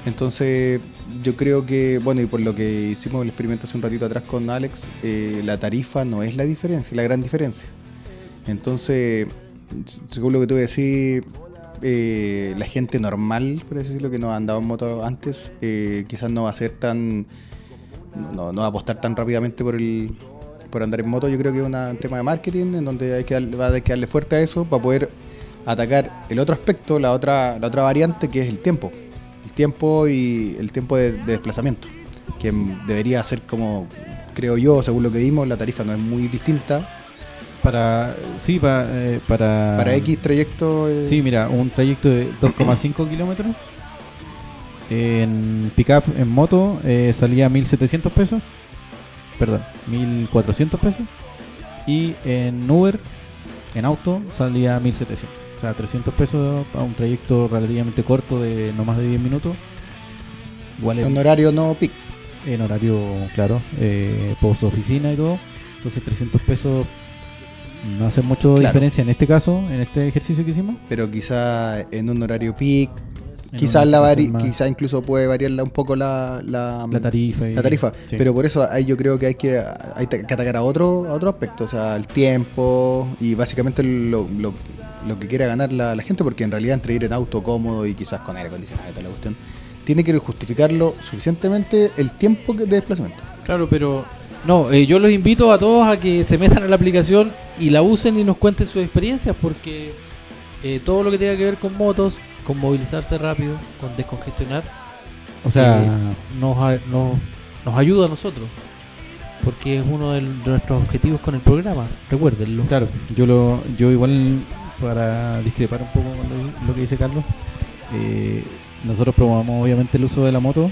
Entonces, yo creo que, bueno, y por lo que hicimos el experimento hace un ratito atrás con Alex, eh, la tarifa no es la diferencia, la gran diferencia. Entonces, según lo que tú decís, eh, la gente normal, por decirlo, que no ha andado en moto antes, eh, quizás no va a ser tan. No, va a apostar tan rápidamente por el por andar en moto. Yo creo que es un tema de marketing en donde hay que darle, va a haber que darle fuerte a eso para poder atacar el otro aspecto, la otra, la otra variante que es el tiempo. Tiempo y el tiempo de, de desplazamiento. Que debería ser como, creo yo, según lo que vimos, la tarifa no es muy distinta. Para, sí, pa- eh, para... Para X trayecto. eh, Sí, mira, un trayecto de 2,5 kilómetros. En pickup, en moto, eh, salía 1.700 pesos. Perdón, 1.400 pesos. Y en Uber, en auto, salía 1.700. O sea, 300 pesos para un trayecto relativamente corto de no más de 10 minutos. Igual en, horario no pic. en horario, claro, eh, post oficina y todo. Entonces 300 pesos no hace mucho Claro. diferencia en este caso, en este ejercicio que hicimos. Pero quizá en un horario peak, quizás la vari- quizá incluso puede variar la- un poco la, la, la tarifa. y- la tarifa. sí. Pero por eso ahí yo creo que hay que, hay que atacar a otro, a otro aspecto, o sea, el tiempo y básicamente lo, lo- lo que quiera ganar la, la gente, porque en realidad entre ir en auto cómodo y quizás con aire acondicionado y toda la cuestión, tiene que justificarlo suficientemente el tiempo de desplazamiento. Claro, pero no, eh, yo los invito a todos a que se metan a la aplicación y la usen y nos cuenten sus experiencias porque eh, todo lo que tenga que ver con motos, con movilizarse rápido, con descongestionar, o sea, eh, nos, nos, nos ayuda a nosotros. Porque es uno de nuestros objetivos con el programa, recuérdenlo. claro, yo lo, yo igual para discrepar un poco con lo, que dice Carlos, eh, nosotros promovemos obviamente el uso de la moto,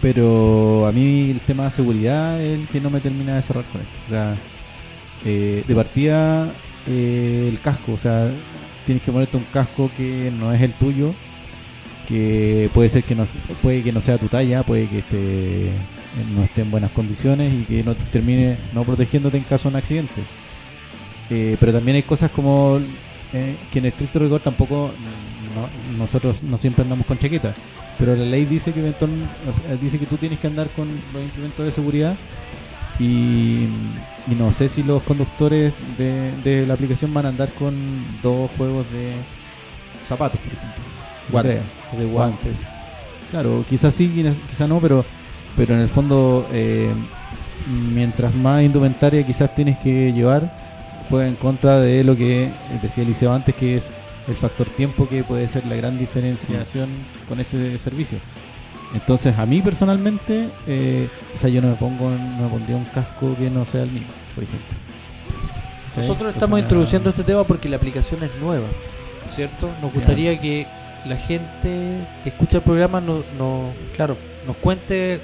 pero a mí el tema de seguridad es el que no me termina de cerrar con esto. O sea, eh, de partida eh, el casco, o sea, tienes que ponerte un casco que no es el tuyo, que puede ser que no, puede que no sea tu talla, puede que esté, no esté en buenas condiciones y que no te termine no protegiéndote en caso de un accidente. Pero también hay cosas como eh, que en estricto rigor tampoco no- nosotros no siempre andamos con chaqueta, pero la ley dice que o sea, dice que tú tienes que andar con los implementos de seguridad y, y no sé si los conductores de, de la aplicación van a andar con dos juegos de zapatos, por ejemplo. Guantes. de guantes. Claro, quizás sí, quizás no, pero pero en el fondo eh, mientras más indumentaria quizás tienes que llevar, juega en contra de lo que decía Eliseo antes, que es el factor tiempo que puede ser la gran diferenciación con este servicio. Entonces, a mí personalmente, eh, o sea, yo no me pongo, no me pondría un casco que no sea el mío, por ejemplo. Nosotros estamos introduciendo este tema porque la aplicación es nueva, ¿cierto? Nos gustaría que la gente que escucha el programa no, no- Claro. nos cuente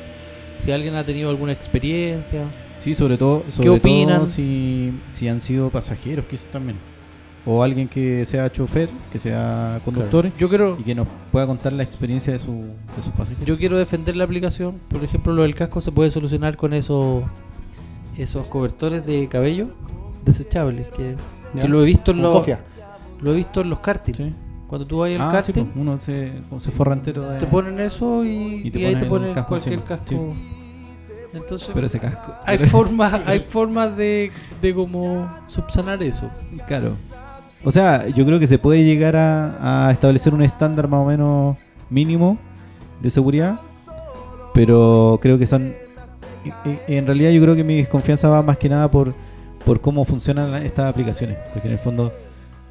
si alguien ha tenido alguna experiencia. Sí, sobre todo, sobre opinan? todo si, si han sido pasajeros, quizás también. O alguien que sea chofer, que sea conductor Yo quiero, y que nos pueda contar la experiencia de, su, de sus pasajeros. yo quiero defender la aplicación. Por ejemplo, lo del casco se puede solucionar con esos esos cobertores de cabello desechables que, que lo he visto en los lo he visto en los karting. Sí. Cuando tú vas al Ah, sí, karting, pues, uno se, se forra entero de... te ponen eso y, Y te y ahí ponen te el ponen casco cualquier encima. casco. Entonces, Pero ese casco. hay formas, hay formas de, de como subsanar eso. Claro. O sea, yo creo que se puede llegar a, a establecer un estándar más o menos mínimo de seguridad, pero creo que son... En realidad yo creo que mi desconfianza va más que nada por, por cómo funcionan estas aplicaciones, porque en el fondo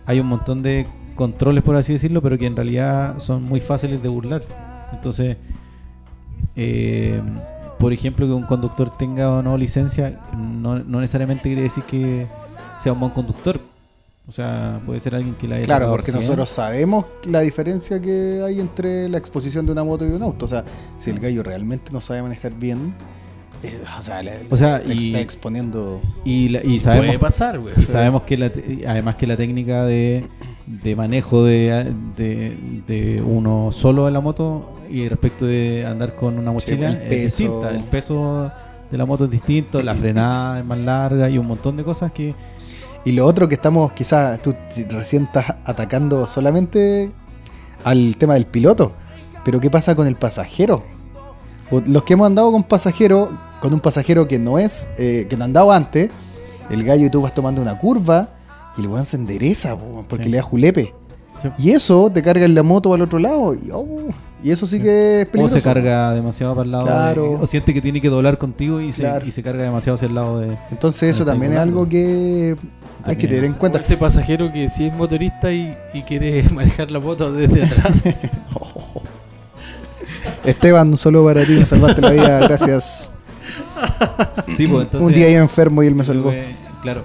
hay un montón de controles, por así decirlo, pero que en realidad son muy fáciles de burlar. Entonces, eh, por ejemplo, que un conductor tenga o no licencia, no, no necesariamente quiere decir que sea un buen conductor. O sea, puede ser alguien que la haya Claro, porque recién. nosotros sabemos la diferencia que hay entre la exposición de una moto y de un auto. O sea, si el gallo realmente no sabe manejar bien, eh, o sea, le- O sea, te y- está exponiendo. Y, la- y Puede sabemos, pasar, güey. y sabemos que la además que la técnica de, de manejo de, de, de uno solo en la moto y respecto de andar con una mochila el es distinta. El peso de la moto es distinto, la frenada es más larga y un montón de cosas que Y lo otro que estamos, quizás tú recién estás atacando solamente al tema del piloto. Pero ¿qué pasa con el pasajero? Los que hemos andado con pasajero, con un pasajero que no es, eh, que no ha andado antes, el gallo y tú vas tomando una curva y el weón se endereza po, porque Sí. le da julepe. Sí. Y eso te carga en la moto al otro lado. Y, oh, y eso sí que es o se carga demasiado para el lado Claro. de- o siente que tiene que doblar contigo y, Claro. se, y se carga demasiado hacia el lado de Entonces eso también es algo que hay que tener en cuenta. ese pasajero que sí es motorista y, y quiere manejar la moto desde atrás. Esteban, un saludo para ti, me salvaste la vida, gracias. Sí, pues, entonces, un día iba enfermo y él me salvó. que- claro.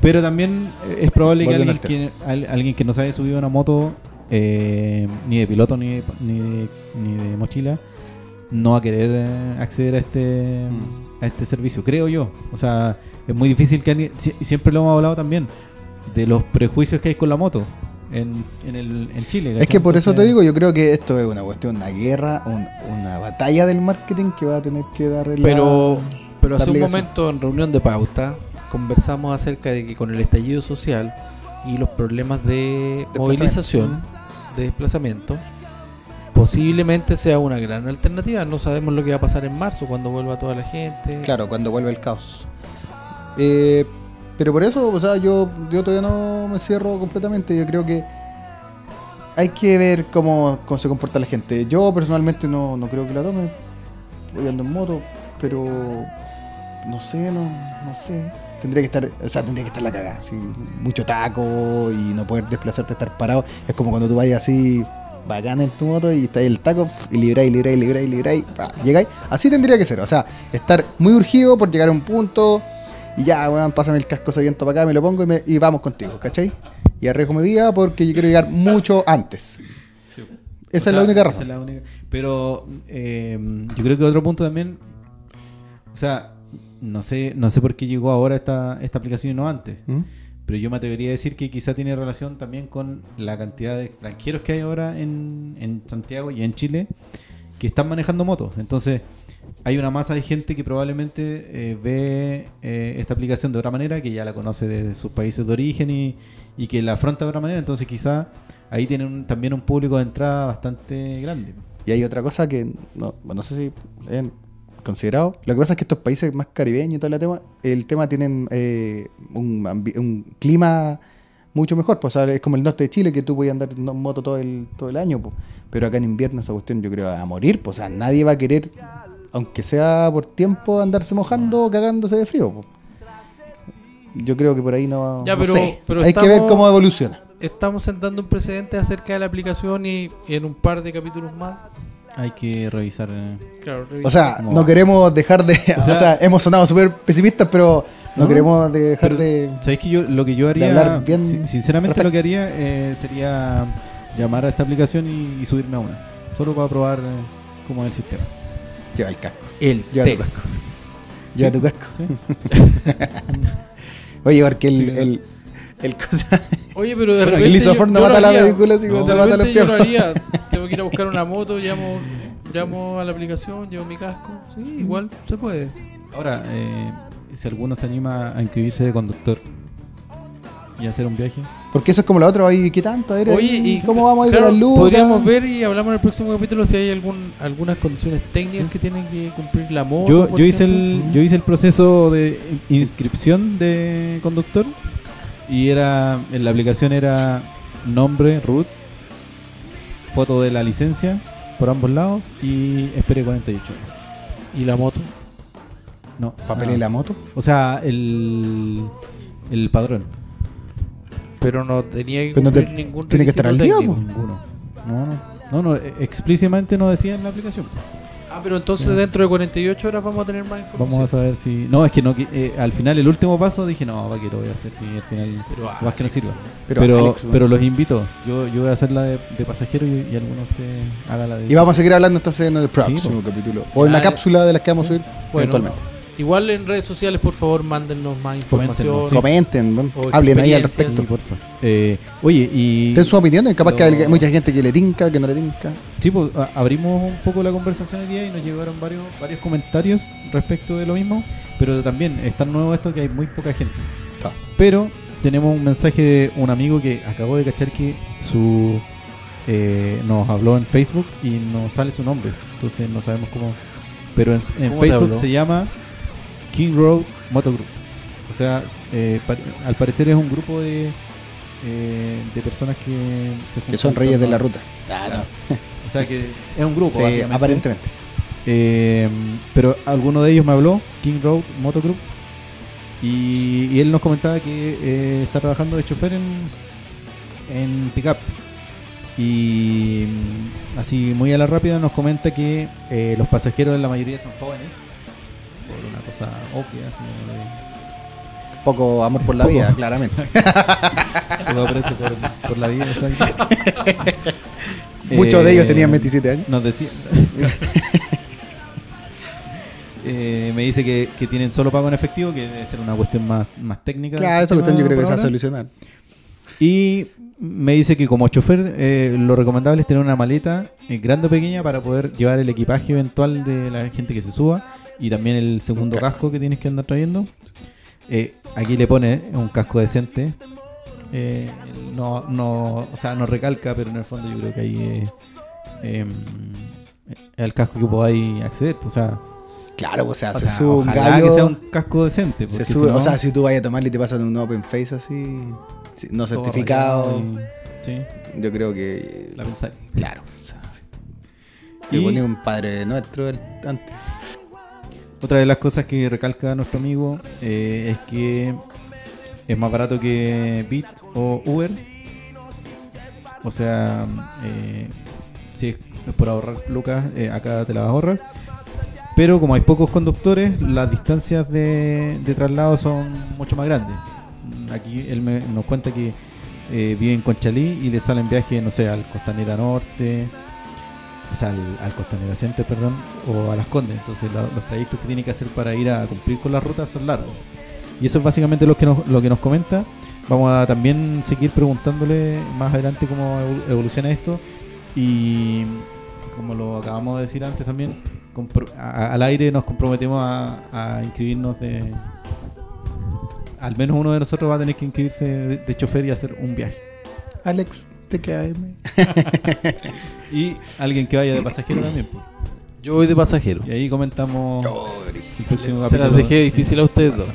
Pero también eh, es probable que alguien al que, al- alguien que no subido a una moto, eh, ni de piloto ni de, ni, de, ni de mochila, no va a querer eh, acceder a este, Mm. a este servicio, creo yo. O sea, es muy difícil que alguien, si- siempre lo hemos hablado también, de los prejuicios que hay con la moto en, en, el, en Chile. Es que por eso te digo, yo creo que esto es una cuestión, una guerra, un- una batalla del marketing que va a tener que dar la- Pero, pero hace un momento en reunión de pauta conversamos acerca de que con el estallido social y los problemas de movilización, de desplazamiento, posiblemente sea una gran alternativa. No sabemos lo que va a pasar en marzo cuando vuelva toda la gente. Claro, cuando vuelve el caos. Eh, pero por eso, o sea, yo, yo todavía no me cierro completamente. Yo creo que hay que ver cómo, cómo se comporta la gente. Yo personalmente no, no creo que la tome. Voy ando en moto, pero no sé, no, no sé. Tendría que estar, o sea, tendría que estar la cagada. así, mucho taco y no poder desplazarte, estar parado. Es como cuando tú vayas así bacán en tu moto y está ahí el taco y libráis, libráis, libráis, libráis, llegáis. Así tendría que ser. O sea, estar muy urgido por llegar a un punto y ya, weón, pásame el casco ese viento para acá, me lo pongo y, me- y vamos contigo, ¿cachai? Y arriesgo mi vida porque yo quiero llegar mucho antes. Esa O es la única esa razón. es la única- Pero eh, yo creo que otro punto también, o sea, no sé, no sé por qué llegó ahora esta, esta aplicación y no antes. ¿Mm? Pero yo me atrevería a decir que quizá tiene relación también con la cantidad de extranjeros que hay ahora en, en Santiago y en Chile que están manejando motos. Entonces, hay una masa de gente que probablemente eh, ve eh, esta aplicación de otra manera, que ya la conoce desde sus países de origen y, y que la afronta de otra manera. Entonces, quizá ahí tienen un- también un público de entrada bastante grande. Y hay otra cosa que no, bueno, no sé si han considerado. Lo que pasa es que estos países más caribeños y todo el tema, el tema tienen eh, un, clima mucho mejor. Pues, o sea, es como el norte de Chile que tú puedes andar en moto todo el, todo el año. pues. Pero acá en invierno esa cuestión yo creo va a morir. Pues, o sea, nadie va a querer, aunque sea por tiempo, andarse mojando o cagándose de frío. pues. Yo creo que por ahí no, Ya, no pero- sé. pero Hay que ver cómo evoluciona. Estamos sentando un precedente acerca de la aplicación y, y en un par de capítulos más. Hay que revisar. eh, O sea, No. no queremos dejar de. O sea, sea, hemos sonado súper pesimistas, pero no, No, queremos dejar Pero, de. ¿Sabéis que yo lo que yo haría, hablar bien sin- sinceramente lo que haría eh, sería llamar a esta aplicación y, y subirme a una, solo para probar eh, cómo es el sistema. Lleva el casco. el Lleva tu test. casco. Lleva tu casco. ¿sí? Oye, porque el. Sí. el, el cosa- Oye, pero de El repente. lisoform no yo- yo mata la película, así como No. te mata los repente yo lo haría. Tengo que ir a buscar una moto, llamo, llamo a la aplicación, llevo mi casco. Sí, igual se puede. Ahora, eh, si alguno se anima a inscribirse de conductor y hacer un viaje, Porque eso es como la otra. Oye, ¿qué tanto? Ver, Oye, y ¿cómo vamos a ir claro, con las luces? Podríamos ver y hablamos en el próximo capítulo si hay algún, algunas condiciones técnicas que tienen que cumplir la moto. yo, yo hice el yo hice el proceso de inscripción de conductor y era en la aplicación era nombre, root, foto de la licencia por ambos lados y esperé 48 horas. ¿Y la moto? No, ¿Papel nada. y la moto? O sea, el, el padrón. Pero no tenía que Pero no te- cumplir ningún tiene que estar al día. Ninguno. No, no. No, no, explícitamente no decía en la aplicación. Ah, pero entonces Ya. dentro de 48 horas vamos a tener más información. Vamos a saber si. No, es que no. eh, al final, el último paso dije, no, va que lo voy a hacer. Si al final. Pero, más que no sirva. Pero, Pero, Alex, pero, bueno. los invito. Yo, yo voy a hacer la de, de pasajero y, y algunos que hagan la de. Y vamos a seguir hablando entonces en el próximo Sí, capítulo. O en la Ah, cápsula de las que vamos a subir Bueno, eventualmente. Igual en redes sociales, por favor, mándennos más información. Sí. Comenten, hablen ahí al respecto. Sí. Eh, oye, y. Den sus opiniones, capaz que Lo- hay mucha gente que le tinca, que no le tinca. Sí, pues, abrimos un poco la conversación hoy día y nos llegaron varios, varios comentarios respecto de lo mismo, pero también es tan nuevo esto que hay muy poca gente. Claro. Pero tenemos un mensaje de un amigo que acabo de cachar que su eh, nos habló en Facebook y no sale su nombre, entonces no sabemos cómo. Pero en, en ¿Cómo te Facebook se llama King Road Moto Group. O sea, eh, al parecer es un grupo de, eh, de personas que se Que son reyes de la ruta. o sea que es un grupo, Sí, aparentemente. Eh, pero alguno de ellos me habló, King Road Moto Group, y, y él nos comentaba que está trabajando de chofer en, en pickup. Y mm, así muy a la rápida nos comenta que los pasajeros en la mayoría son jóvenes, por una cosa obvia, de- Poco amor por la Poco. vida, claramente. aprecio por, por la vida, exacto. Muchos de ellos Eh, tenían 27 años. Nos decía. Eh, me dice que, que tienen solo pago en efectivo, que debe ser una cuestión más, más técnica. Claro, esa cuestión yo creo que se va a solucionar. Y me dice que como chofer, eh, lo recomendable es tener una maleta eh, grande o pequeña para poder llevar el equipaje eventual de la gente que se suba y también el segundo Un casco. casco que tienes que andar trayendo. Eh, aquí le pone un casco decente. Eh, no, no, o sea, no recalca, pero en el fondo yo creo que ahí eh, em, es el casco que podáis acceder. pues, O sea, Claro, pues, o sea, o se sea, sube un gallo. que sea un casco decente. se sube, si no, o sea, si tú vayas a tomarle y te pasan un open face así, sí, no certificado, y- sí, yo creo que. la pensáis. Claro. O sea, Y- ponía un padre nuestro antes. Otra de las cosas que recalca nuestro amigo eh, es que es más barato que Bit o Uber. O sea, eh, si es por ahorrar lucas, eh, acá te las ahorras. Pero como hay pocos conductores, las distancias de, de traslado son mucho más grandes. Aquí él me- nos cuenta que vive en Conchalí y le salen viajes, no sé, al Costanera Norte, o sea, al, al Costanera Center, perdón, o a Las Condes. Entonces los trayectos que tiene que hacer para ir a cumplir con la ruta son largos. Y eso es básicamente lo que nos, lo que nos comenta. Vamos a también seguir preguntándole más adelante cómo evo- evoluciona esto. Y como lo acabamos de decir antes también, al aire nos comprometemos a, inscribirnos de... Al menos uno de nosotros va a tener que inscribirse de chofer y hacer un viaje. Alex, TKM. Y alguien que vaya de pasajero también. pues. Yo voy de pasajero. Y ahí comentamos el próximo Se las capítulo. dejé difícil a ustedes dos.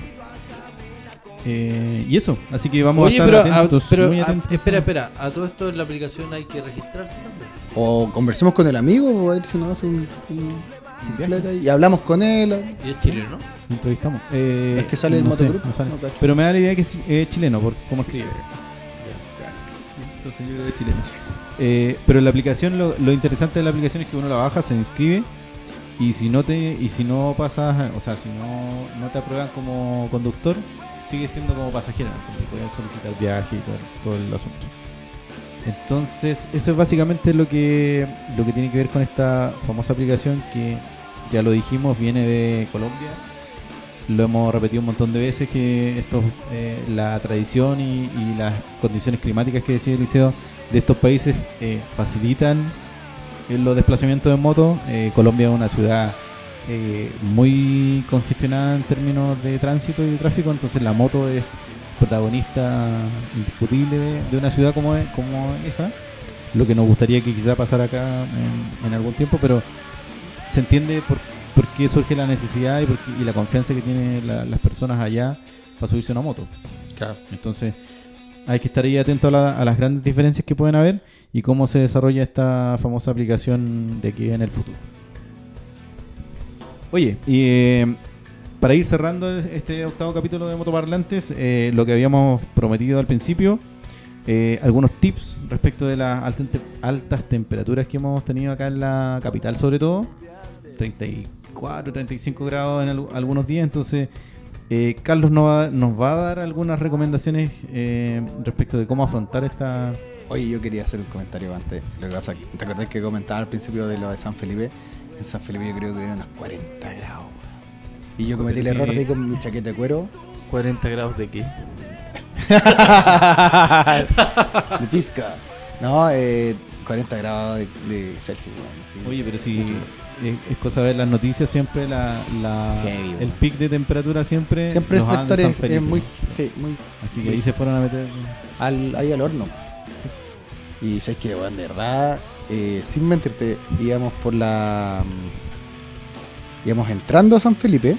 Eh, y eso, así que vamos Oye, a pero, estar a- pero muy a- atentos. espera, espera. A todo esto en la aplicación hay que registrarse también. O conversemos con el amigo, o a ver si nos hace un, un-. Y hablamos con él. Y es chileno, ¿no? Entrevistamos. Eh, Es que sale el no. No cacho. Pero me da la idea que es eh, chileno, por cómo escribe. Yo creo que es chileno. Eh, pero la aplicación, lo, interesante de la aplicación es que uno la baja, se inscribe y si no te y si no pasas, o sea, si no, no te aprueban como conductor, sigue siendo como. Entonces puedes solicitar viaje y todo, todo el asunto. Entonces, eso es básicamente lo que lo que tiene que ver con esta famosa aplicación que ya lo dijimos, viene de Colombia. Lo hemos repetido un montón de veces que esto, eh, la tradición y, y las condiciones climáticas que decía Eliseo de estos países eh, facilitan eh, los desplazamientos en moto. Eh, Colombia es una ciudad eh, muy congestionada en términos de tránsito y de tráfico, entonces la moto es protagonista indiscutible de, de una ciudad como, es- como esa. Lo que nos gustaría que quizá pasara acá en, en algún tiempo, pero se entiende por, por qué surge la necesidad y, por qué- y la confianza que tienen la- las personas allá para subirse a una moto. Entonces, hay que estar ahí atento a, la- a las grandes diferencias que pueden haber y cómo se desarrolla esta famosa aplicación de aquí en el futuro. Oye, y eh, para ir cerrando este octavo capítulo de Motoparlantes, eh, lo que habíamos prometido al principio, eh, algunos tips respecto de las altas, altas temperaturas que hemos tenido acá en la capital sobre todo, 34, 35 grados en al- algunos días, entonces eh, Carlos nos va, nos va a dar algunas recomendaciones eh, respecto de cómo afrontar esta... Oye, yo quería hacer un comentario antes. Lo que pasa, ¿te acordás que comentaba al principio de lo de San Felipe? En San Felipe yo creo que eran unos 40 grados. weón. Y yo cometí el error de ir con mi chaqueta de cuero 40 grados de qué? de pizca. No, eh, 40 grados de, de Celsius. weón, así. Oye, pero si Mucho. Es, es cosa de ver las noticias, siempre la, la- Heavy, el bueno. pic de temperatura siempre... Siempre el sector San es, muy, fe- muy Así que ahí se fueron a meter... al, ahí al horno. Y sabes que, bueno, de verdad, eh, sin mentirte, íbamos por la. mm, íbamos entrando a San Felipe,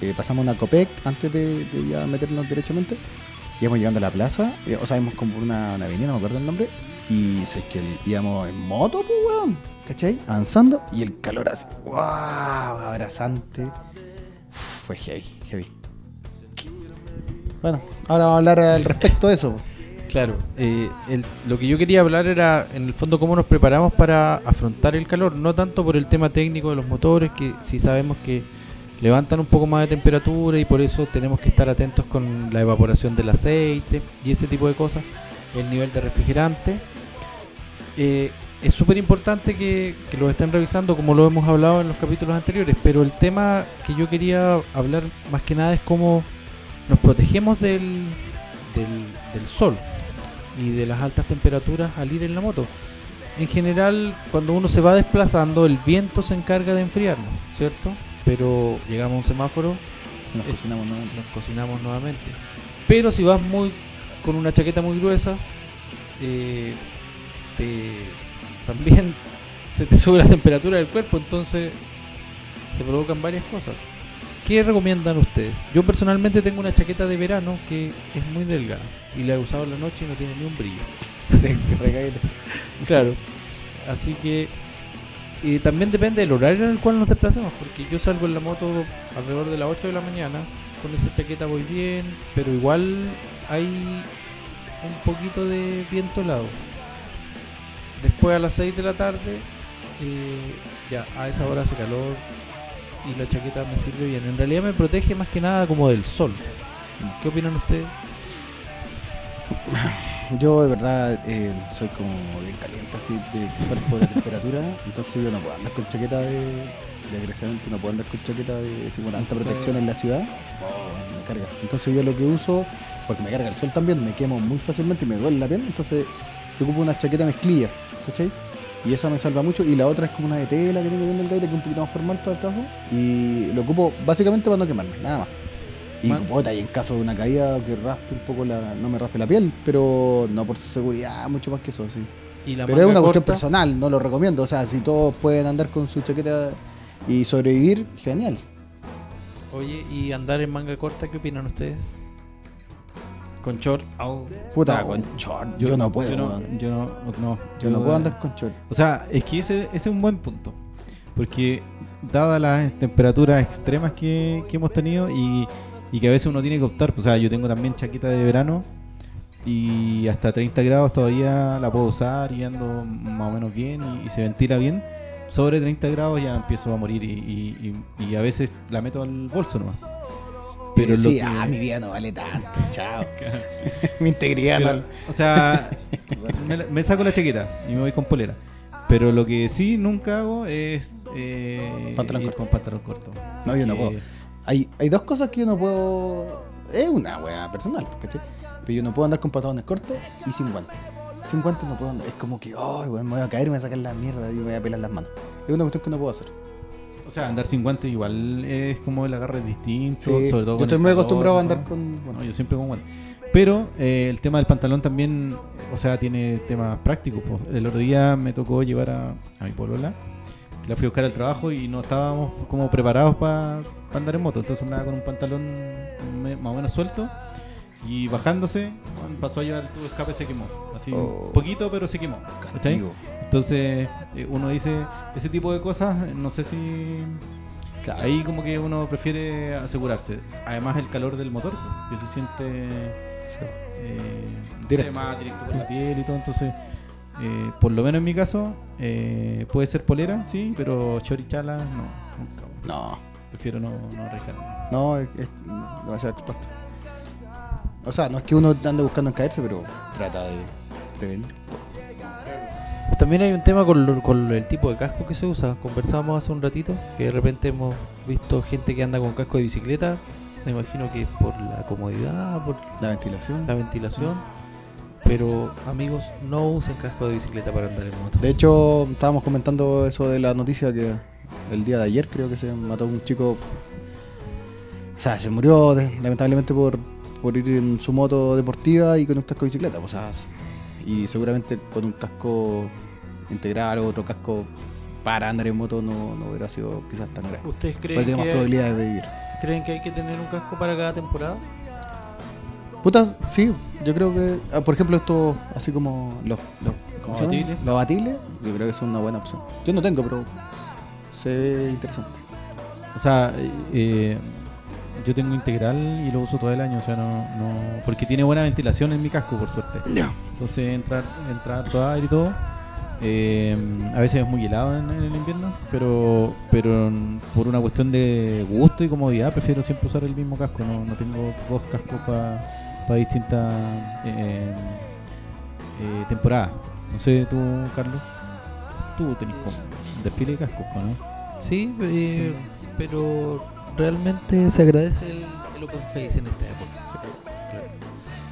eh, pasamos una Copec antes de, de ya meternos derechamente, íbamos llegando a la plaza, eh, o sea, íbamos como una, una avenida, no me acuerdo el nombre, y sabes que íbamos en moto, pues, weón, ¿cachai? Avanzando, y el calor así, wow, abrazante. Fue heavy, heavy. Bueno, ahora vamos a hablar al respecto de eso. pues. Claro, eh, lo que yo quería hablar era en el fondo cómo nos preparamos para afrontar el calor, no tanto por el tema técnico de los motores, que sí sabemos que levantan un poco más de temperatura y por eso tenemos que estar atentos con la evaporación del aceite y ese tipo de cosas, el nivel de refrigerante. Eh, es súper importante que, lo estén revisando como lo hemos hablado en los capítulos anteriores, pero el tema que yo quería hablar más que nada es cómo nos protegemos del, del, del sol y de las altas temperaturas al ir en la moto. En general, cuando uno se va desplazando, el viento se encarga de enfriarnos, ¿cierto? Pero llegamos a un semáforo, Nos Es- cocinamos, nos cocinamos nuevamente. Pero si vas muy con una chaqueta muy gruesa, eh, te- también se te sube la temperatura del cuerpo, entonces se provocan varias cosas. ¿Qué recomiendan ustedes? Yo personalmente tengo una chaqueta de verano que es muy delgada y la he usado en la noche y no tiene ni un brillo. Claro. Así que eh, también depende del horario en el cual nos desplacemos, porque yo salgo en la moto alrededor de las 8 de la mañana, con esa chaqueta voy bien, pero igual hay un poquito de viento helado. Después a las 6 de la tarde, eh, ya a esa hora hace calor y la chaqueta me sirve bien. En realidad me protege más que nada como del sol. ¿Qué opinan ustedes? yo de verdad eh, soy como bien caliente, así de cuerpo de temperatura, entonces yo no puedo andar con chaqueta de, desgraciadamente no puedo andar con chaqueta de como tanta protección en la ciudad, oh, me carga. Entonces yo lo que uso, porque me carga el sol también, me quemo muy fácilmente y me duele la piel, entonces yo ocupo una chaqueta mezclilla, ¿cachai? Y esa me salva mucho. Y la otra es como una de tela que tiene bien delgada, que es un poquito más formal para el trabajo. Y lo ocupo básicamente para no quemarme, nada más. Y Man- puta, y en caso de una caída que raspe un poco la. no me raspe la piel, pero no por seguridad, mucho más que eso, sí. Y la Pero es una cuestión personal, no lo recomiendo. O sea, si todos pueden andar con su chaqueta y sobrevivir, genial. Oye, y andar en manga corta, ¿qué opinan ustedes? Con short. Puta, No. con short. Yo, no puedo, Yo no, yo no, no, Yo no puedo andar con short. O sea, es que ese, ese es un buen punto. Porque, dadas las temperaturas extremas que, que hemos tenido y, y que a veces uno tiene que optar, pues, o sea, yo tengo también chaqueta de verano y hasta 30 grados todavía la puedo usar y ando más o menos bien y, y se ventila bien. Sobre 30 grados ya empiezo a morir y, y- y- y a veces la meto al bolso nomás. Pero lo sí, que- ah, mi vida no vale tanto, chao. mi integridad Pero, no. o sea, me, saco la chaqueta y me voy con polera. Pero lo que sí nunca hago es eh, Pantalón corto. con pantalón corto. No, yo no Eh, puedo. Hay, hay dos cosas que yo no puedo. Es una wea personal, ¿cachai? Pero yo no puedo andar con pantalones cortos y sin guantes. Sin guantes no puedo andar. Es como que, oh, me voy a caer me voy a sacar la mierda y me voy a pelar las manos. Es una cuestión que no puedo hacer. O sea, andar sin guantes igual es como el agarre distinto. Sí, sobre todo yo estoy muy acostumbrado a ¿no? andar con No, guantes. yo siempre con guantes. Pero eh, el tema del pantalón también, o sea, tiene temas prácticos. pues. El otro día me tocó llevar a, a mi polola, la fui a buscar al trabajo y no estábamos como preparados para andar en moto. Entonces andaba con un pantalón más o menos suelto y bajándose, pasó a llevar el tubo escape se quemó. Así, Oh. poquito, pero se quemó. Entonces eh, uno dice, ese tipo de cosas, no sé si... Claro. Ahí como que uno prefiere asegurarse. Además el calor del motor, que se siente eh, no sé, Directo. más directo por la piel y todo. Entonces, eh, por lo menos en mi caso, eh, puede ser polera, sí, pero chorichala, no. Nunca. No, Prefiero no, no arriesgarme. no, es, es demasiado expuesto. O sea, no es que uno ande buscando en caerse, pero trata de prevenir. También hay un tema con, lo- con el tipo de casco que se usa. Conversamos hace un ratito que de repente hemos visto gente que anda con casco de bicicleta. Me imagino que es por la comodidad, por La ventilación. la ventilación. Pero amigos, no usen casco de bicicleta para andar en moto. De hecho, estábamos comentando eso de la noticia que el día de ayer creo que se mató un chico. O sea, se murió de- lamentablemente por, por ir en su moto deportiva y con un casco de bicicleta. O sea, y seguramente con un casco integral o otro casco para andar en moto no, no hubiera sido quizás tan grave. ¿Ustedes Pues creen tiene más que, probabilidades de vivir. creen que hay que tener un casco para cada temporada? Putas, sí, yo creo que, ah, por ejemplo, esto, así como los, los. ¿Abatibles? los abatibles, yo creo que es una buena opción. Yo no tengo, pero se ve interesante. O sea, eh, yo tengo integral y lo uso todo el año, o sea, no, no porque tiene buena ventilación en mi casco, por suerte. Entonces entra, entra todo aire y todo. Eh, a veces es muy helado en, en el invierno, pero pero por una cuestión de gusto y comodidad prefiero siempre usar el mismo casco. No, no tengo dos cascos para distintas eh, eh, temporadas. No sé, tú, Carlos, tú tenés como desfile de cascos, ¿no? Sí, eh, pero realmente se agradece el, el open face en esta época.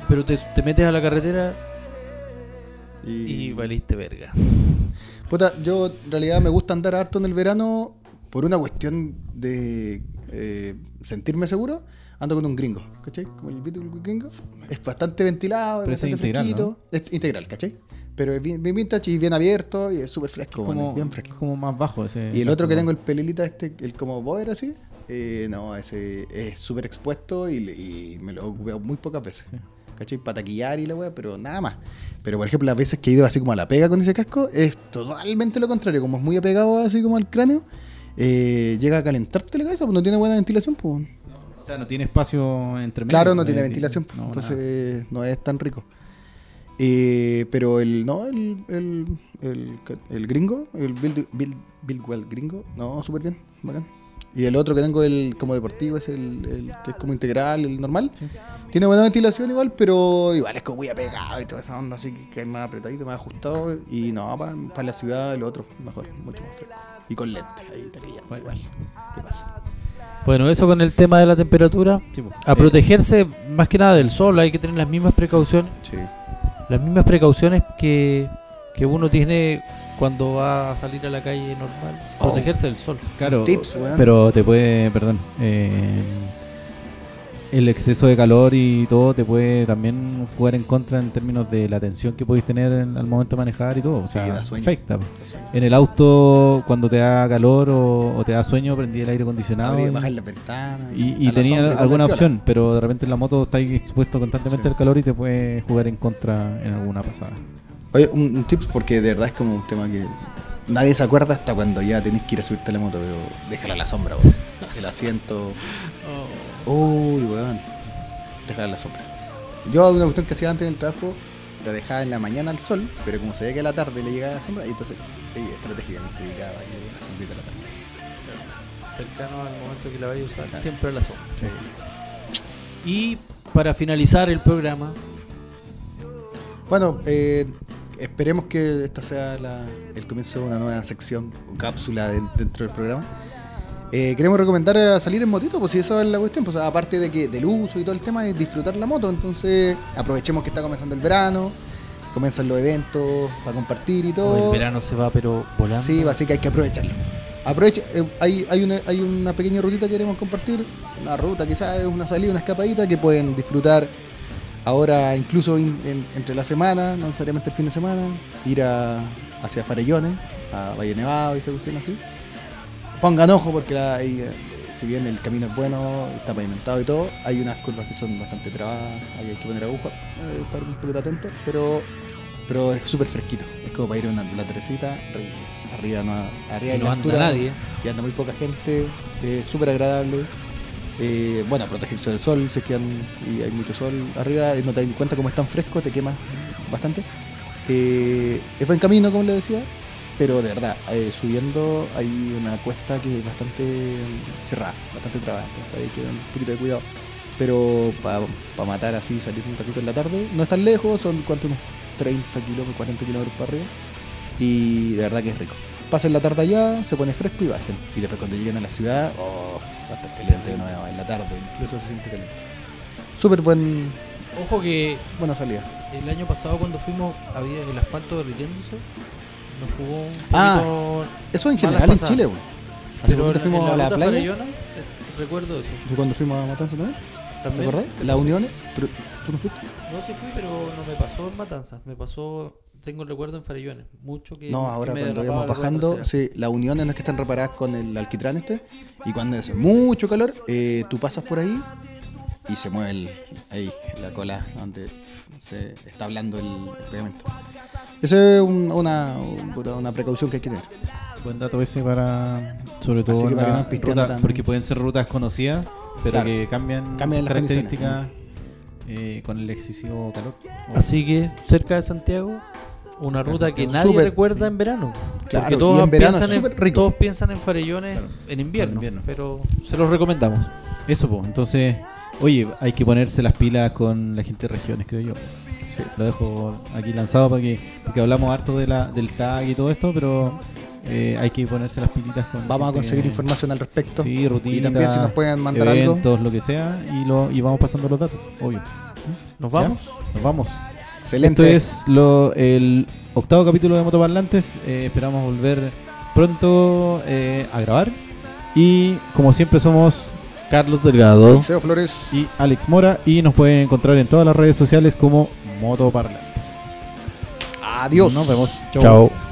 Pero te, te metes a la carretera y valiste verga. Puta, yo en realidad me gusta andar harto en el verano por una cuestión de eh, sentirme seguro. Ando con un gringo, ¿cachai? Como el gringo. Es bastante ventilado, Pero es bastante integral, fresquito. Es integral, ¿cachai? Pero es bien, bien vintage y bien abierto y es súper fresco, bueno, Como, bien es fresco. como más bajo ese. Y el otro que tengo, el pelelita este, el como boer así, eh, no, ese es súper expuesto y, me lo ocupado muy pocas veces. Sí. ¿Cachai? Para taquillar y la weá, pero nada más. Pero por ejemplo, las veces que he ido así como a la pega con ese casco, es totalmente lo contrario. Como es muy apegado así como al cráneo, eh, llega a calentarte la cabeza, pues no tiene buena ventilación, pues. O sea, no tiene espacio entre medio, Claro, no tiene ventilación, no, entonces no es tan rico. Eh, pero el, no, el, el, el, el gringo, el Build, Build, Buildwell gringo, no, súper bien, bacán. Y el otro que tengo, el como deportivo, es el, el que es como integral, el normal. Sí. Tiene buena ventilación igual, pero igual es como muy apegado y toda esa onda, así que, es más apretadito, más ajustado. Y no, para la ciudad, lo otro, mejor, mucho más fresco. Y con lentes, ahí te Bueno. igual. ¿Qué pasa? Bueno, eso con el tema de la temperatura. Sí. A Eh, protegerse más que nada del sol, hay que tener las mismas precauciones, Sí. las mismas precauciones que, que uno tiene cuando va a salir a la calle normal. Oh. Protegerse del sol. Claro, Tips, pero te puede, perdón, eh, el exceso de calor y todo te puede también jugar en contra en términos de la tensión que podéis tener en- al momento de manejar y todo. O sea, Sí, da sueño. afecta. En el auto, cuando te da calor o, o te da sueño, prendí el aire acondicionado. Abrir y bajar las ventanas. Y, tenía alguna opción, pero de repente en la moto estáis expuesto constantemente Sí. al calor y te puede jugar en contra en alguna pasada. Oye, un, un tips porque de verdad es como un tema que nadie se acuerda hasta cuando ya tenés que ir a subirte a la moto, pero déjala a la sombra, weón. El asiento. Uy, weón. A la sombra. Yo una cuestión que hacía antes en el trabajo, la dejaba en la mañana al sol, pero como sabía que a la tarde le llegaba la sombra, y entonces eh, estratégicamente ubicaba y la sombrita a la tarde. Cercano al momento que la vaya a usar, siempre a la sombra. Y para finalizar el programa, Bueno, eh, esperemos que esta sea la- el comienzo de una nueva sección o cápsula de- dentro del programa. Eh, queremos recomendar a salir en motito, pues si esa es la cuestión, pues aparte de que del uso y todo el tema es disfrutar la moto, entonces aprovechemos que está comenzando el verano, comienzan los eventos para compartir y todo. oh, el verano se va pero volando. Sí, así que hay que aprovecharlo. Aproveche, eh, hay, hay, una, hay una pequeña rutita que queremos compartir, una ruta quizás, una salida, una escapadita que pueden disfrutar ahora incluso in- en- entre la semana, no necesariamente el fin de semana, ir a, hacia Farellones, a Valle Nevado y esa cuestión así. Pongan ojo porque la- ahí, eh, si bien el camino es bueno, está pavimentado y todo, hay unas curvas que son bastante trabadas, ahí hay que poner aguja, eh, estar un poquito atento, pero pero es súper fresquito. Es como para ir a una la trecita, re- arriba no, arriba Y no anda altura, nadie. y anda muy poca gente, es súper agradable. Eh, bueno, protegerse del sol, si es que han- y hay mucho sol arriba, no te das cuenta como es tan fresco, te quemas bastante. Eh, es buen camino, como le decía, pero de verdad, eh, subiendo hay una cuesta que es bastante cerrada, bastante trabada, entonces hay que tener un poquito de cuidado. Pero para matar así, salir un ratito en la tarde, no es tan lejos, son cuánto unos 30 kilómetros, 40 kilómetros para arriba, y de verdad que es rico. Pasen la tarde allá, se pone fresco y bajen. Y después cuando lleguen a la ciudad, oh, va a estar caliente de nuevo en la tarde, incluso se siente caliente. Súper buen, Ojo que buena salida. el año pasado cuando fuimos había el asfalto derritiéndose. Nos jugó un Ah, Eso en general en. Chile, weón. Hace en- fuimos a la playa. Farellona, eh, recuerdo eso. ¿De cuando fuimos a Matanza también? ¿Te También. acordás? Las uniones. ¿Pero tú no fuiste? No, sí fui, pero no me pasó en Matanzas. Me pasó, tengo el recuerdo en Farellones. Mucho que. No, que ahora me cuando íbamos bajando, sí, las uniones no es que están reparadas con el alquitrán este. Y cuando hace mucho calor, eh, tú pasas por ahí y se mueve el, ahí la cola donde se está hablando el, el pegamento. Esa es un- una, un- una precaución que hay que tener. Buen dato ese para, sobre todo, Así que en para que la no pisteando ruta, tan- porque pueden ser rutas conocidas, pero Claro. que cambian, Cambian las características eh, con el excesivo calor. Así que cerca de Santiago, una ruta que nadie recuerda en verano. Claro, Porque todos, en verano es piensan en, rico. todos piensan en farellones Claro, en invierno, en invierno. Pero se los recomendamos. Eso, pues. Entonces, oye, hay que ponerse las pilas con la gente de regiones, creo yo. Lo dejo aquí lanzado para que, porque hablamos harto de la, del tag y todo esto, pero eh, hay que ponerse las pilitas con. Vamos a conseguir información al respecto. Sí, rutina. y también si nos pueden mandar algo. eventos, lo que sea, y, lo, y vamos pasando los datos, obvio. Nos ¿Ya? vamos. Nos vamos. Excelente. Esto es lo, el octavo capítulo de Motoparlantes. Eh, esperamos volver pronto eh, a grabar. Y como siempre somos Carlos Delgado. Seo Flores. y Alex Mora y nos pueden encontrar en todas las redes sociales como Motoparlantes. Adiós. Nos vemos. Chau. Chao.